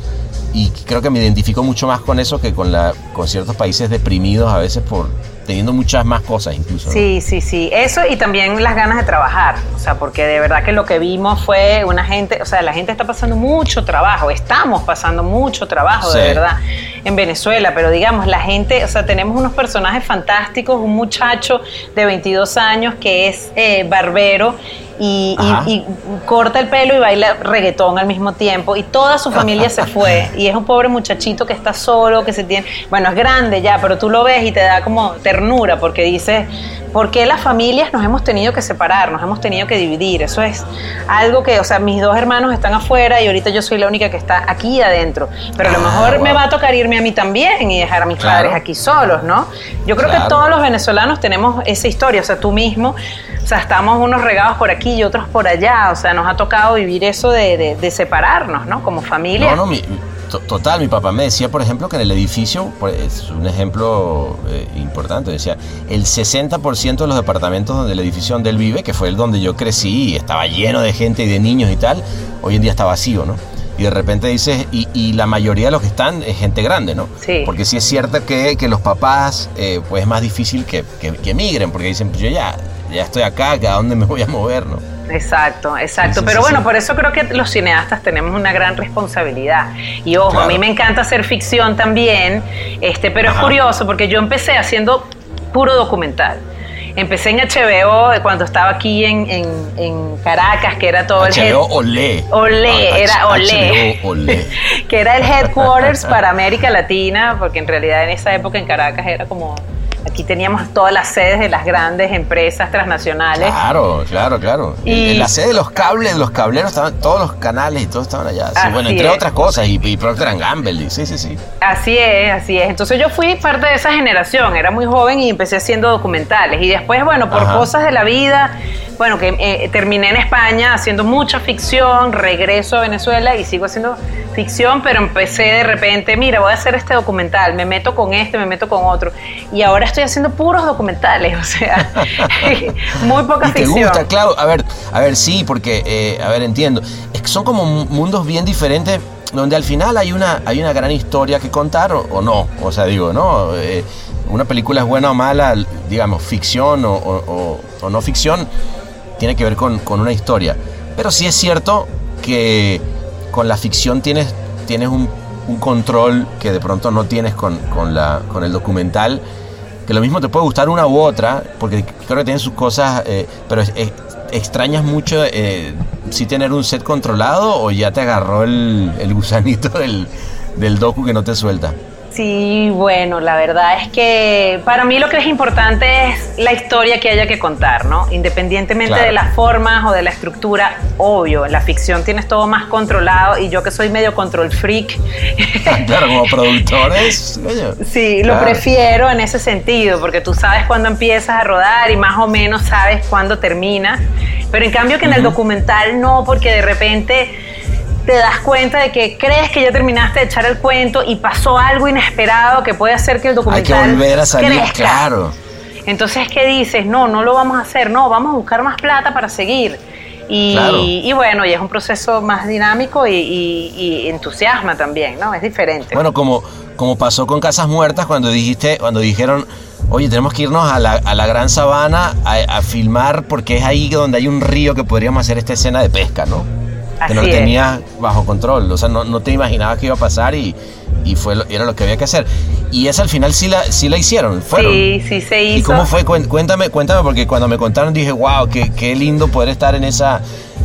y creo que me identifico mucho más con eso que con, la, con ciertos países deprimidos a veces por teniendo muchas más cosas incluso. ¿no? Sí, sí, sí. Eso y también las ganas de trabajar. O sea, porque de verdad que lo que vimos fue una gente, o sea, la gente está pasando mucho trabajo, estamos pasando mucho trabajo, de verdad, en Venezuela. Pero digamos, la gente, o sea, tenemos unos personajes fantásticos, un muchacho de 22 años que es eh, barbero. Y, y- Ajá. y corta el pelo y baila reggaetón al mismo tiempo y toda su familia se fue y es un pobre muchachito que está solo, que se tiene, bueno, es grande ya, pero tú lo ves y te da como ternura porque dices, ¿por qué las familias nos hemos tenido que separar, nos hemos tenido que dividir? Eso es algo que, o sea, mis dos hermanos están afuera y ahorita yo soy la única que está aquí adentro, pero a lo Ah, mejor me va a tocar irme a mí también y dejar a mis Claro. padres aquí solos, ¿no? Yo creo que todos los venezolanos tenemos esa historia, o sea, tú mismo, o sea, estamos unos regados por aquí y otros por allá, o sea, nos ha tocado vivir eso de, de- de separarnos, ¿no? Como familia. No, no, mi- to- total, mi papá me decía, por ejemplo, que en el edificio, por- es un ejemplo eh, importante, decía, el 60% de los departamentos donde el edificio donde él vive, que fue el donde yo crecí, y estaba lleno de gente y de niños y tal, hoy en día está vacío, ¿no? Y de repente dices, y, y la mayoría de los que están es gente grande, ¿no? Sí. Porque sí es cierto que, que los papás, eh, pues es más difícil que, que, que emigren, porque dicen, pues yo ya, ya estoy acá, ¿a dónde me voy a mover, no? Exacto, exacto. Sí, sí, Pero sí, bueno, por eso creo que los cineastas tenemos una gran responsabilidad. Y ojo, a mí me encanta hacer ficción también, este, pero es curioso porque yo empecé haciendo puro documental. Empecé en HBO cuando estaba aquí en, en- en Caracas, que era todo el HBO Olé. Olé, Ah, era Olé. HBO Olé. que era el headquarters para América Latina, porque en realidad en esa época en Caracas era como, aquí teníamos todas las sedes de las grandes empresas transnacionales. Claro, claro, claro. Y- En la sede de los cables, los cableros estaban, todos los canales y todos estaban allá. Sí, bueno, entre es. otras cosas, y, y Procter Gamble, y- sí, sí, sí. Así es, así es. Entonces yo fui parte de esa generación, era muy joven y empecé haciendo documentales. Y después, bueno, por Ajá. cosas de la vida, bueno, que eh, terminé en España haciendo mucha ficción, regreso a Venezuela y sigo haciendo ficción, pero empecé de repente, mira, voy a hacer este documental, me meto con este, me meto con otro. Y ahora estoy haciendo puros documentales, o sea, muy poca Y te ficción. gusta, claro. A ver, a ver, sí, porque, eh, a ver, entiendo. Es que son como mu- mundos bien diferentes donde al final hay una, hay una gran historia que contar o, o no. O sea, digo, ¿no? Eh, una película es buena o mala, digamos, ficción o, o- o- o no ficción, tiene que ver con, con una historia. Pero sí es cierto que con la ficción tienes, tienes un, control que de pronto no tienes con, con la, con el documental que lo mismo te puede gustar una u otra, porque creo que tienen sus cosas, eh, pero extrañas mucho eh, si tener un set controlado o ya te agarró el, el gusanito del, del docu que no te suelta. Sí, bueno, la verdad es que para mí lo que es importante es la historia que haya que contar, ¿no? Independientemente Claro. de las formas o de la estructura, obvio, en la ficción tienes todo más controlado y yo que soy medio control freak, claro, como productores. sí, lo prefiero en ese sentido, porque tú sabes cuándo empiezas a rodar y más o menos sabes cuándo termina, pero en cambio que en el documental no, porque de repente te das cuenta de que crees que ya terminaste de echar el cuento y pasó algo inesperado que puede hacer que el Hay que documental volver a salir, crezca. claro. Entonces, ¿qué dices? No, no lo vamos a hacer, no, vamos a buscar más plata para seguir. Y, Claro. y bueno, y es un proceso más dinámico y, y- y entusiasma también, ¿no? Es diferente. Bueno, como, como pasó con Casas Muertas cuando dijiste, cuando dijeron, oye, tenemos que irnos a la, a la gran sabana a, a filmar porque es ahí donde hay un río que podríamos hacer esta escena de pesca, ¿no? Que no lo es. tenías bajo control, o sea, no, no te imaginabas que iba a pasar y, y fue lo- era lo que había que hacer. Y esa al final sí la, sí la hicieron, fueron. Sí, sí se hizo. ¿Y cómo fue? Cuéntame, cuéntame, porque cuando me contaron dije, wow, qué, qué lindo poder estar en esa,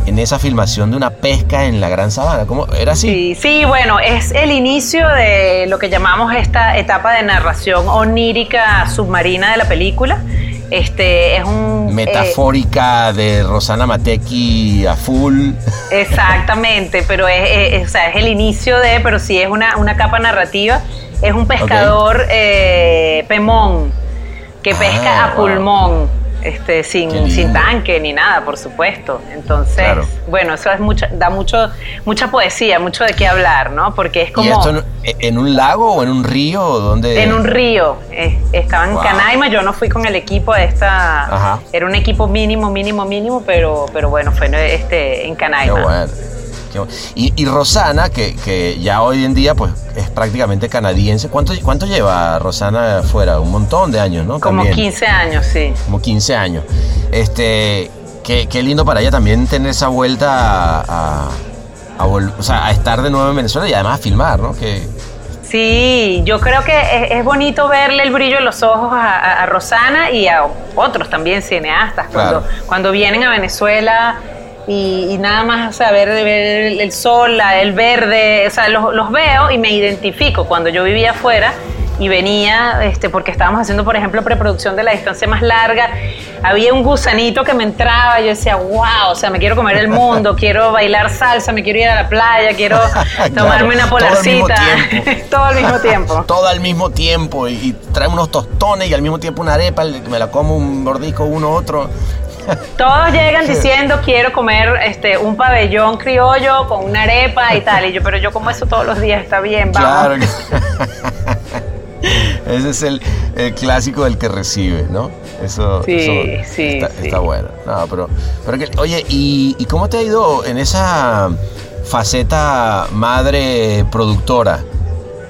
en esa filmación de una pesca en la Gran Sabana. ¿Cómo? ¿Era así? Sí, sí, bueno, es el inicio de lo que llamamos esta etapa de narración onírica submarina de la película. Este es un eh, Metafórica de Rosana Matecki a full. Exactamente, pero es, es- o sea, es el inicio de, pero sí es una, una capa narrativa. Es un pescador eh, pemón que Ah, pesca a wow. Este, sin, sin tanque ni nada, por supuesto. Entonces, Claro. bueno, eso es mucha, da mucho, mucha poesía, mucho de qué hablar, ¿no? Porque es ¿Y como esto en, en un lago o en un río? ¿Dónde? en un río. eh, estaba en Wow. Canaima, yo no fui con el equipo de esta. Ajá. Era un equipo mínimo, mínimo, mínimo, pero, pero bueno, fue este, en Canaima. qué bueno. Y, y Rosana, que, que ya hoy en día pues es prácticamente canadiense. ¿Cuánto, ¿Cuánto lleva Rosana fuera? Un montón de años, ¿no? Como También. 15 años, sí. Como 15 años. Este, qué, qué lindo para ella también tener esa vuelta a, a- a vol- o sea, a estar de nuevo en Venezuela y además a filmar, ¿no? Que, Sí, yo creo que es, es bonito verle el brillo en los ojos a, a- a Rosana y a otros también cineastas cuando, cuando vienen a Venezuela y, y nada más, o sea, ver, ver el, el sol, la- el verde, o sea, los, los veo y me identifico cuando yo vivía afuera y venía, este, porque estábamos haciendo, por ejemplo, preproducción de la distancia más larga, había un gusanito que me entraba, yo decía, wow, o sea, me quiero comer el mundo, quiero bailar salsa, me quiero ir a la playa, quiero tomarme una Claro, polarcita, todo al mismo tiempo. todo al mismo tiempo y, y trae unos tostones y al mismo tiempo una arepa, me la como un mordisco uno otro. Todos llegan diciendo quiero comer este un pabellón criollo con una arepa y tal. Y yo, pero yo como eso todos los días, está bien, vamos. Claro. Ese es el, el clásico del que recibe, ¿no? Eso, Sí, eso sí, está, sí. está bueno. No, pero, pero que, oye, ¿y, y cómo te ha ido en esa faceta madre productora?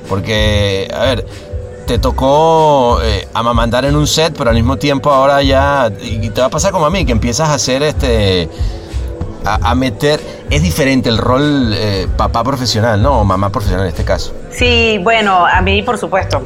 Porque, a ver, te tocó eh, en un set, pero al mismo tiempo ahora ya, y te va a pasar como a mí, que empiezas a hacer este, a, a meter, es diferente el rol eh, papá profesional, ¿no? O mamá profesional en este caso. Sí, bueno, a mí por supuesto,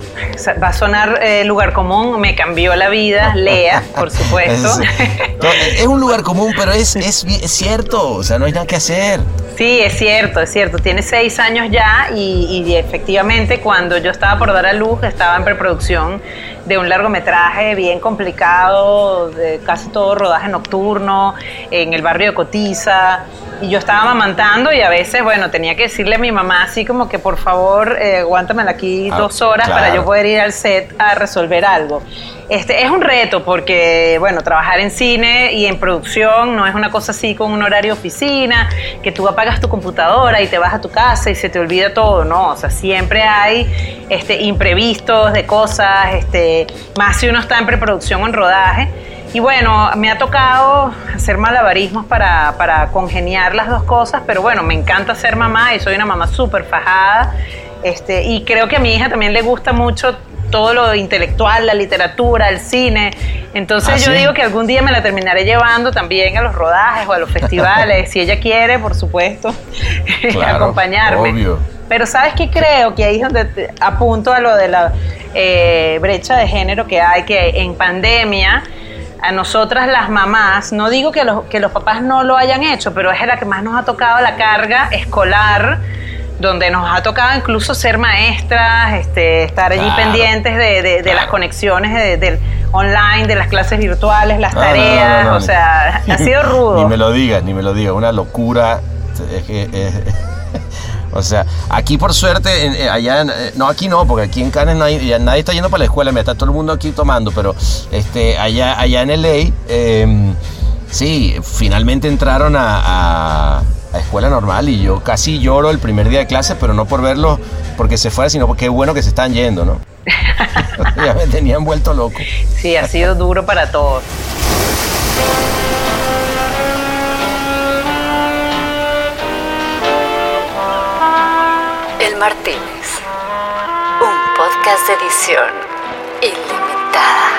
va a sonar eh, lugar común, me cambió la vida, Lea, por supuesto. Es, no, es un lugar común, pero es, es cierto, o sea, no hay nada que hacer. Sí, es cierto, es cierto. Tiene seis años ya y, y efectivamente cuando yo estaba por dar a luz estaba en preproducción de un largometraje bien complicado, de casi todo rodaje nocturno, en el barrio de Cotiza. Y yo estaba amamantando y a veces, bueno, tenía que decirle a mi mamá así como que por favor, eh, aguántamela aquí Ah, dos horas para yo poder ir al set a resolver algo. Este, es un reto porque, bueno, trabajar en cine y en producción no es una cosa así con un horario oficina, que tú apagas tu computadora y te vas a tu casa y se te olvida todo, no, o sea, siempre hay este, imprevistos de cosas, este, más si uno está en preproducción o en rodaje. Y bueno, me ha tocado hacer malabarismos para, para congeniar las dos cosas, pero bueno, me encanta ser mamá y soy una mamá súper fajada. Este, y creo que a mi hija también le gusta mucho todo lo intelectual, la literatura, el cine. Entonces ¿Ah, yo sí? digo que algún día me la terminaré llevando también a los rodajes o a los festivales, si ella quiere, por supuesto, Claro, acompañarme. obvio. Pero sabes qué creo que ahí es donde apunto a lo de la eh, brecha de género que hay, que en pandemia a nosotras las mamás, no digo que los, que los papás no lo hayan hecho, pero es la que más nos ha tocado la carga escolar, donde nos ha tocado incluso ser maestras, este, estar allí Claro. pendientes de, de- de las conexiones de- del online, de las clases virtuales, las No, tareas, no, no, o ni- sea, ha sido rudo. Ni me lo digas, ni me lo digas, una locura. Es que, eh, o sea, aquí por suerte, en- eh, allá, en- eh, no aquí no, porque aquí en Cannes ya nadie está yendo para la escuela, me está todo el mundo aquí tomando, pero este, allá, allá en LA, eh, sí, finalmente entraron a, a- a escuela normal y yo casi lloro el primer día de clase, pero no por verlos porque se fuera, sino porque qué bueno que se están yendo, ¿no? ya me tenían vuelto loco. Sí, ha sido duro para todos. Martínez. Un podcast de edición ilimitada.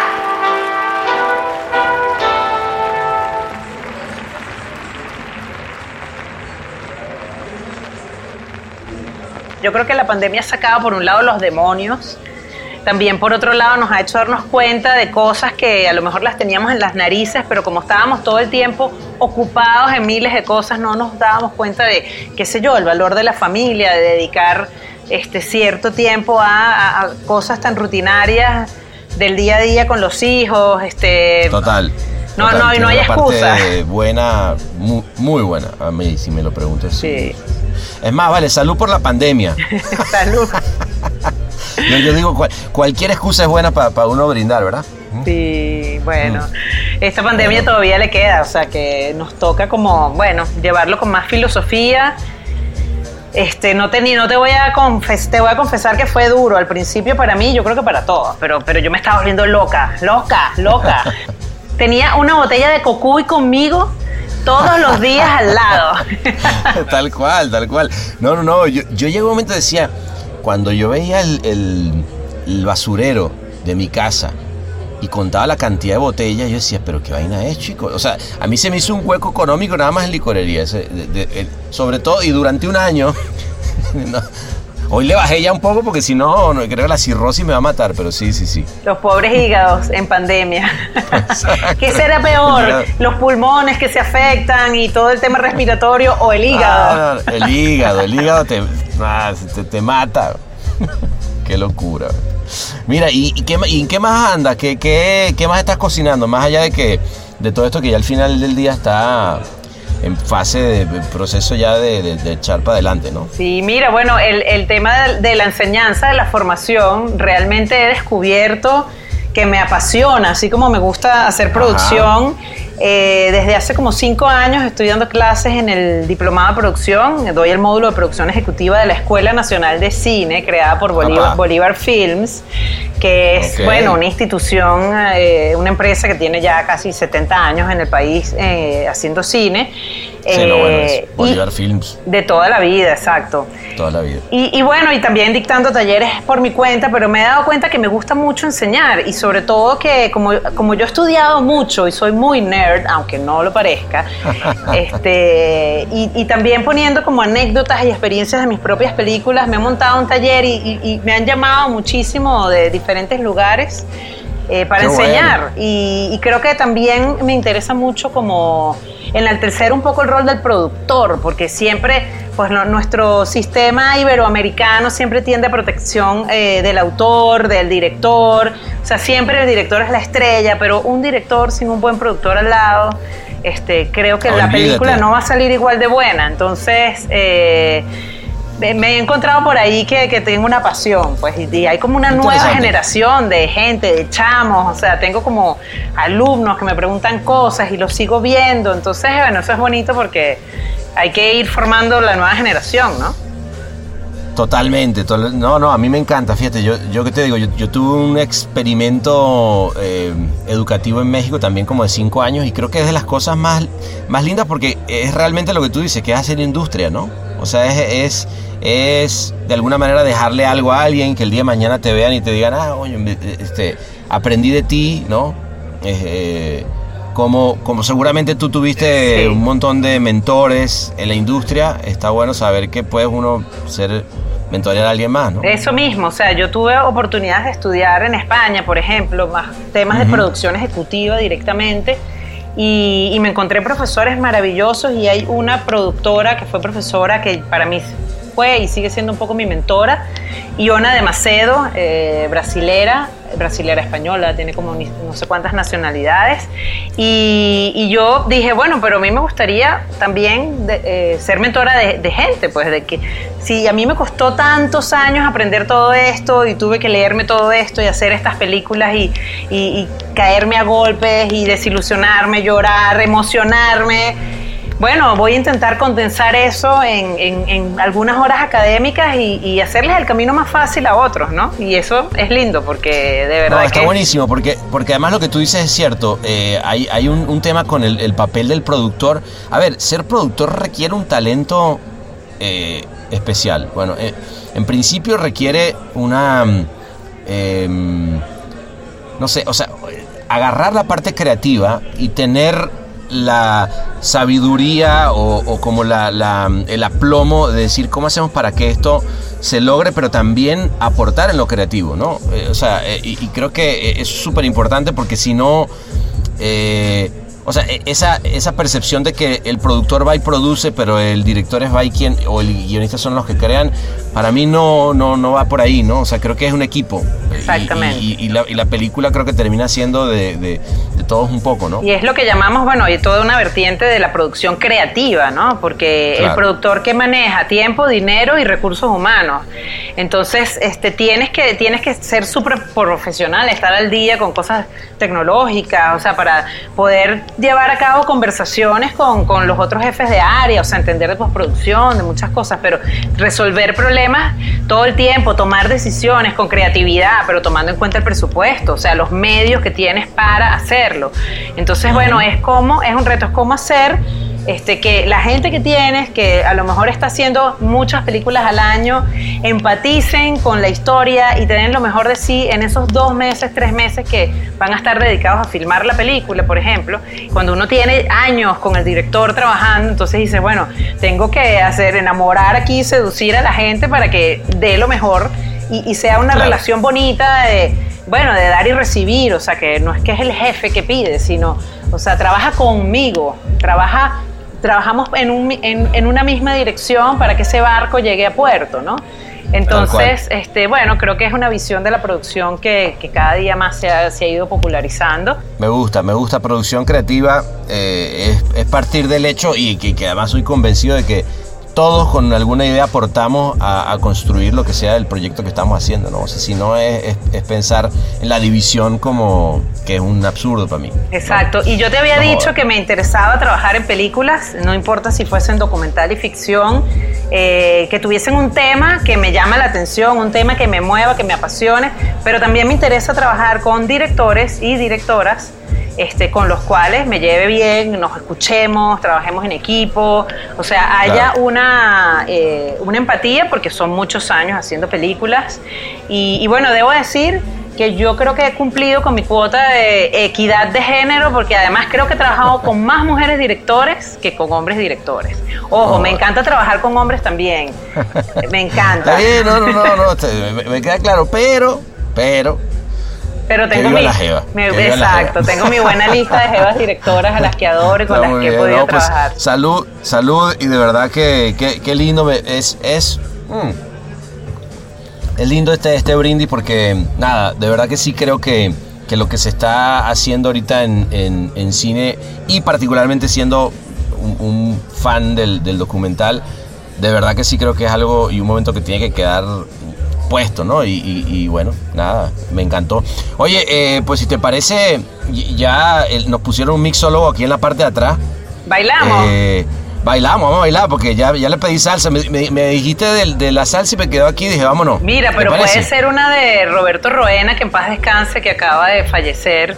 Yo creo que la pandemia ha sacado por un lado los demonios, también por otro lado nos ha hecho darnos cuenta de cosas que a lo mejor las teníamos en las narices, pero como estábamos todo el tiempo ocupados en miles de cosas, no nos dábamos cuenta de, qué sé yo, el valor de la familia, de dedicar este cierto tiempo a, a- a cosas tan rutinarias del día a día con los hijos, este Total. No, total, no, y no hay parte excusa. buena, muy, muy buena, a mí si me lo preguntas. Sí. Es más, vale, salud por la pandemia. salud. yo, yo digo, cual- cualquier excusa es buena para uno brindar, ¿verdad? Sí, bueno. Mm. Esta pandemia todavía le queda, o sea que nos toca como, bueno, llevarlo con más filosofía. Este, no te, ni- no te voy a confes- te voy a confesar que fue duro al principio para mí, yo creo que para todos, pero, pero yo me estaba volviendo loca, loca, loca. Tenía una botella de cocuy conmigo todos los días al lado. tal cual, tal cual. No, no, no. Yo, yo llegué a un momento decía, cuando yo veía el, basurero de mi casa y contaba la cantidad de botellas, yo decía, pero qué vaina es, chico. O sea, a mí se me hizo un hueco económico nada más en licorería. sobre todo, y durante un año. hoy le bajé ya un poco porque si no, no, creo que la cirrosis me va a matar, pero sí, sí, sí. Los pobres hígados en pandemia. ¿Qué será peor? ¿Los pulmones que se afectan y todo el tema respiratorio o el hígado? Ah, el hígado, el hígado te, ah, te, te mata. qué locura. Mira, ¿y, y qué, y en qué más andas? ¿Qué, qué, qué más estás cocinando? Más allá de que de todo esto que ya al final del día está en fase de, proceso ya de, de- de echar para adelante, ¿no? Sí, mira, bueno, el, el tema de, de la enseñanza, de la formación, realmente he descubierto que me apasiona, así como me gusta hacer producción. Eh, desde hace como cinco años estoy dando clases en el diplomado de producción, doy el módulo de producción ejecutiva de la Escuela Nacional de Cine, creada por Bolívar, Films, que es, bueno, una institución, eh, una empresa que tiene ya casi 70 años en el país eh, haciendo cine. Sí, no, bueno, Eh, es y- Bolívar Films de toda la vida, exacto. toda la vida. Y, y bueno, y también dictando talleres por mi cuenta, pero me he dado cuenta que me gusta mucho enseñar y sobre todo que como, como yo he estudiado mucho y soy muy nerd, aunque no lo parezca, este, y, y también poniendo como anécdotas y experiencias de mis propias películas, me he montado un taller y- y me han llamado muchísimo de diferentes lugares eh, para Qué bueno. enseñar. Y, y creo que también me interesa mucho como enaltecer un poco el rol del productor, porque siempre, pues no- nuestro sistema iberoamericano siempre tiende a protección eh, del autor, del director, o sea, siempre el director es la estrella, pero un director sin un buen productor al lado, este, creo que la película no va a salir igual de buena. Entonces, eh, me he encontrado por ahí que, que tengo una pasión, pues, y, hay como una nueva generación de gente, de chamos, o sea, tengo como alumnos que me preguntan cosas y los sigo viendo, entonces, bueno, eso es bonito porque hay que ir formando la nueva generación, ¿no? Totalmente, no, no, a mí me encanta, fíjate, yo, yo que te digo, yo, tuve un experimento eh, educativo en México también como de cinco años y creo que es de las cosas más, más lindas porque es realmente lo que tú dices, que es hacer industria, ¿no? O sea, es, es, de alguna manera dejarle algo a alguien que el día de mañana te vean y te digan, ah, oye, este, aprendí de ti, ¿no? Eh, como, como seguramente tú tuviste Sí. un montón de mentores en la industria, está bueno saber que puedes uno ser mentorear a alguien más, ¿no? Eso mismo, o sea, yo tuve oportunidades de estudiar en España, por ejemplo, más temas de producción ejecutiva directamente. Y, y me encontré profesores maravillosos y hay una productora que fue profesora que para mí fue y sigue siendo un poco mi mentora, Iona de Macedo, eh, brasilera, brasilera española, tiene como ni- no sé cuántas nacionalidades. Y, y yo dije, bueno, pero a mí me gustaría también de- eh, ser mentora de, de gente, pues de que si a mí me costó tantos años aprender todo esto y tuve que leerme todo esto y hacer estas películas y, y- y caerme a golpes y desilusionarme, llorar, emocionarme. Bueno, voy a intentar condensar eso en, en- en algunas horas académicas y, y hacerles el camino más fácil a otros, ¿no? Y eso es lindo porque de verdad No, está que buenísimo, porque, porque además lo que tú dices es cierto. eh, hay hay un, un tema con el, el papel del productor. A ver, ser productor requiere un talento eh, especial. Bueno, eh, en principio requiere una... mm, em, no sé, o sea, agarrar la parte creativa y tener la sabiduría o, como la, la- el aplomo de decir cómo hacemos para que esto se logre, pero también aportar en lo creativo, ¿no? Eh, o sea, eh, y, creo que eh, es súper importante porque si no, o sea, e- esa, esa percepción de que el productor va y produce, pero el director es va y quien, o el guionista son los que crean, para mí no, no, no va por ahí, ¿no? O sea, creo que es un equipo. Y- Exactamente. Y, y la, y la película creo que termina siendo de, de- de todos un poco, ¿no? Y es lo que llamamos, bueno, y toda una vertiente de la producción creativa, ¿no? Porque Claro. el productor que maneja tiempo, dinero y recursos humanos. Entonces, este, tienes que, tienes que ser súper profesional, estar al día con cosas tecnológicas, o sea, para poder llevar a cabo conversaciones con, con los otros jefes de área, o sea, entender de postproducción, de muchas cosas, pero resolver problemas todo el tiempo, tomar decisiones con creatividad, pero tomando en cuenta el presupuesto, o sea, los medios que tienes para hacerlo. Entonces, bueno, es como, es un reto, es cómo hacer este, que la gente que tienes, que a lo mejor está haciendo muchas películas al año, empaticen con la historia y tener lo mejor de sí en esos dos meses, tres meses que van a estar dedicados a filmar la película, por ejemplo. Cuando uno tiene años con el director trabajando, entonces dice, bueno, tengo que hacer enamorar aquí, seducir a la gente para que dé lo mejor y, y sea una Claro. relación bonita de, bueno, de dar y recibir, o sea, que no es que es el jefe que pide, sino, o sea, trabaja conmigo, trabaja, trabajamos en, un, en, en una misma dirección para que ese barco llegue a puerto, ¿no? Entonces, este, bueno, creo que es una visión de la producción que, que cada día más se ha, se ha ido popularizando. Me gusta, me gusta. Producción creativa eh, es, es partir del hecho y que, que además soy convencido de que todos con alguna idea aportamos a, a construir lo que sea el proyecto que estamos haciendo, ¿no? O sea, si no es, es- es pensar en la división como que es un absurdo para mí. ¿no? Exacto. Y yo te había No dicho que me interesaba trabajar en películas, no importa si fuesen documental y ficción, eh, que tuviesen un tema que me llama la atención, un tema que me mueva, que me apasione, pero también me interesa trabajar con directores y directoras. Este, con los cuales me lleve bien, nos escuchemos, trabajemos en equipo, o sea, haya Claro. una, eh, una empatía porque son muchos años haciendo películas y, y bueno, debo decir que yo creo que he cumplido con mi cuota de equidad de género porque además creo que he trabajado con más mujeres directores que con hombres directores. Ojo, Oh. me encanta trabajar con hombres también, me encanta. Está bien, no, no, no, no, te- me, me queda claro, pero, pero, Pero tengo mi, la jeva, mi- exacto, tengo mi buena lista de jevas directoras a las que adoro y con las que he bien, podido no, pues, trabajar. salud, salud y de verdad que, que lindo me- es, es, mm, es lindo este, este brindis porque nada, de verdad que sí creo que, que lo que se está haciendo ahorita en, en- en cine y particularmente siendo un, un fan del, del documental, de verdad que sí creo que es algo y un momento que tiene que quedar puesto, ¿no? Y, y- y bueno, nada, me encantó. Oye, eh, pues si te parece, ya nos pusieron un mixólogo aquí en la parte de atrás. Bailamos. Eh, bailamos, vamos a bailar, porque ya, ya le pedí salsa. Me, me- me dijiste de, la salsa y me quedó aquí y dije, vámonos. Mira, ¿Te pero puede ser una de Roberto Roena, que en paz descanse, que acaba de fallecer,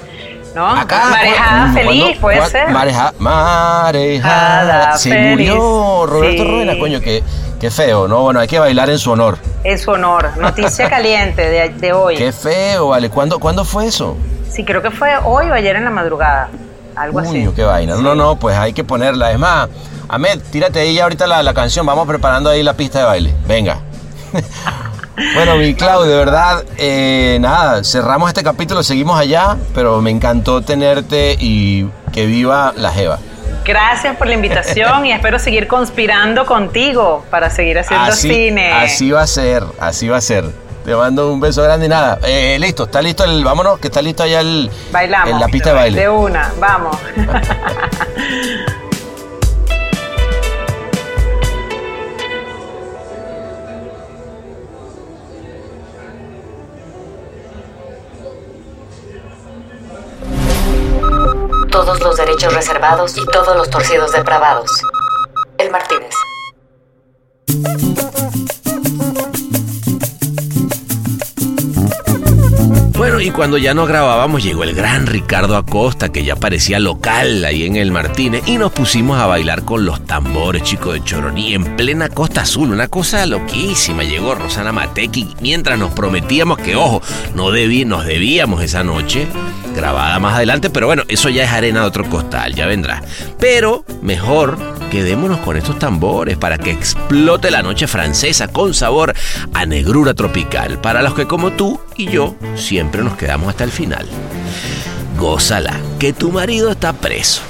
¿no? Acá, Marejada ¿cuándo- feliz, puede ser. Mareja- marejada. Jada Se feliz. murió Roberto Sí. Rueda, coño, qué, qué feo, ¿no? Bueno, hay que bailar en su honor. En su honor. Noticia caliente de, de hoy. Qué feo, vale. ¿Cuándo, ¿cuándo fue eso? Sí, creo que fue hoy o ayer en la madrugada. Algo así. Coño, qué vaina. No, no, pues hay que ponerla. Es más, Ahmed, tírate ahí ya ahorita la, la canción. Vamos preparando ahí la pista de baile. Venga. bueno, mi Clau, de verdad, eh, nada, cerramos este capítulo, seguimos allá, pero me encantó tenerte y que viva la Jeva. Gracias por la invitación y espero seguir conspirando contigo para seguir haciendo Así, cine. así va a ser, así va a ser. Te mando un beso grande y nada. Eh, listo, está listo el. Vámonos, que está listo allá el. Bailamos. el- la pista de baile. De una, vamos. reservados y todos los torcidos depravados. El Martínez. Y cuando ya no grabábamos, llegó el gran Ricardo Acosta, que ya parecía local ahí en el Martínez, y nos pusimos a bailar con los tambores, chicos de Choroní, en plena Costa Azul, una cosa loquísima. Llegó Rosana Matequi, mientras nos prometíamos que, ojo, no debí, nos debíamos esa noche, grabada más adelante, pero bueno, eso ya es arena de otro costal, ya vendrá. Pero mejor quedémonos con estos tambores para que explote la noche francesa con sabor a negrura tropical, para los que como tú y yo siempre nos quedamos hasta el final. Gózala, que tu marido está preso.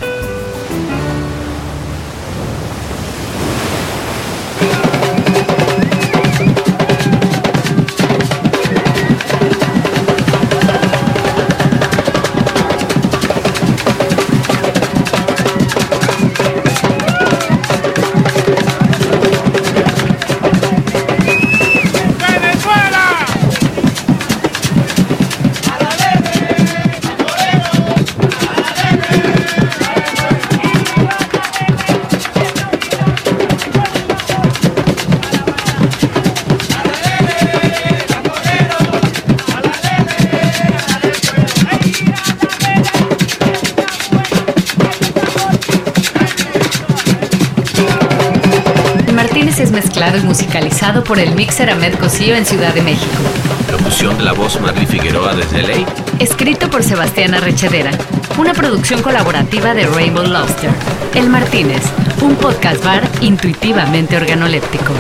Mezclado y musicalizado por el Mixer Ahmed Cosío en Ciudad de México. Locución de la voz Marley Figueroa desde LA. Escrito por Sebastián Arrechedera. Una producción colaborativa de Rainbow Lobster. El Martínez, un podcast bar intuitivamente organoléptico.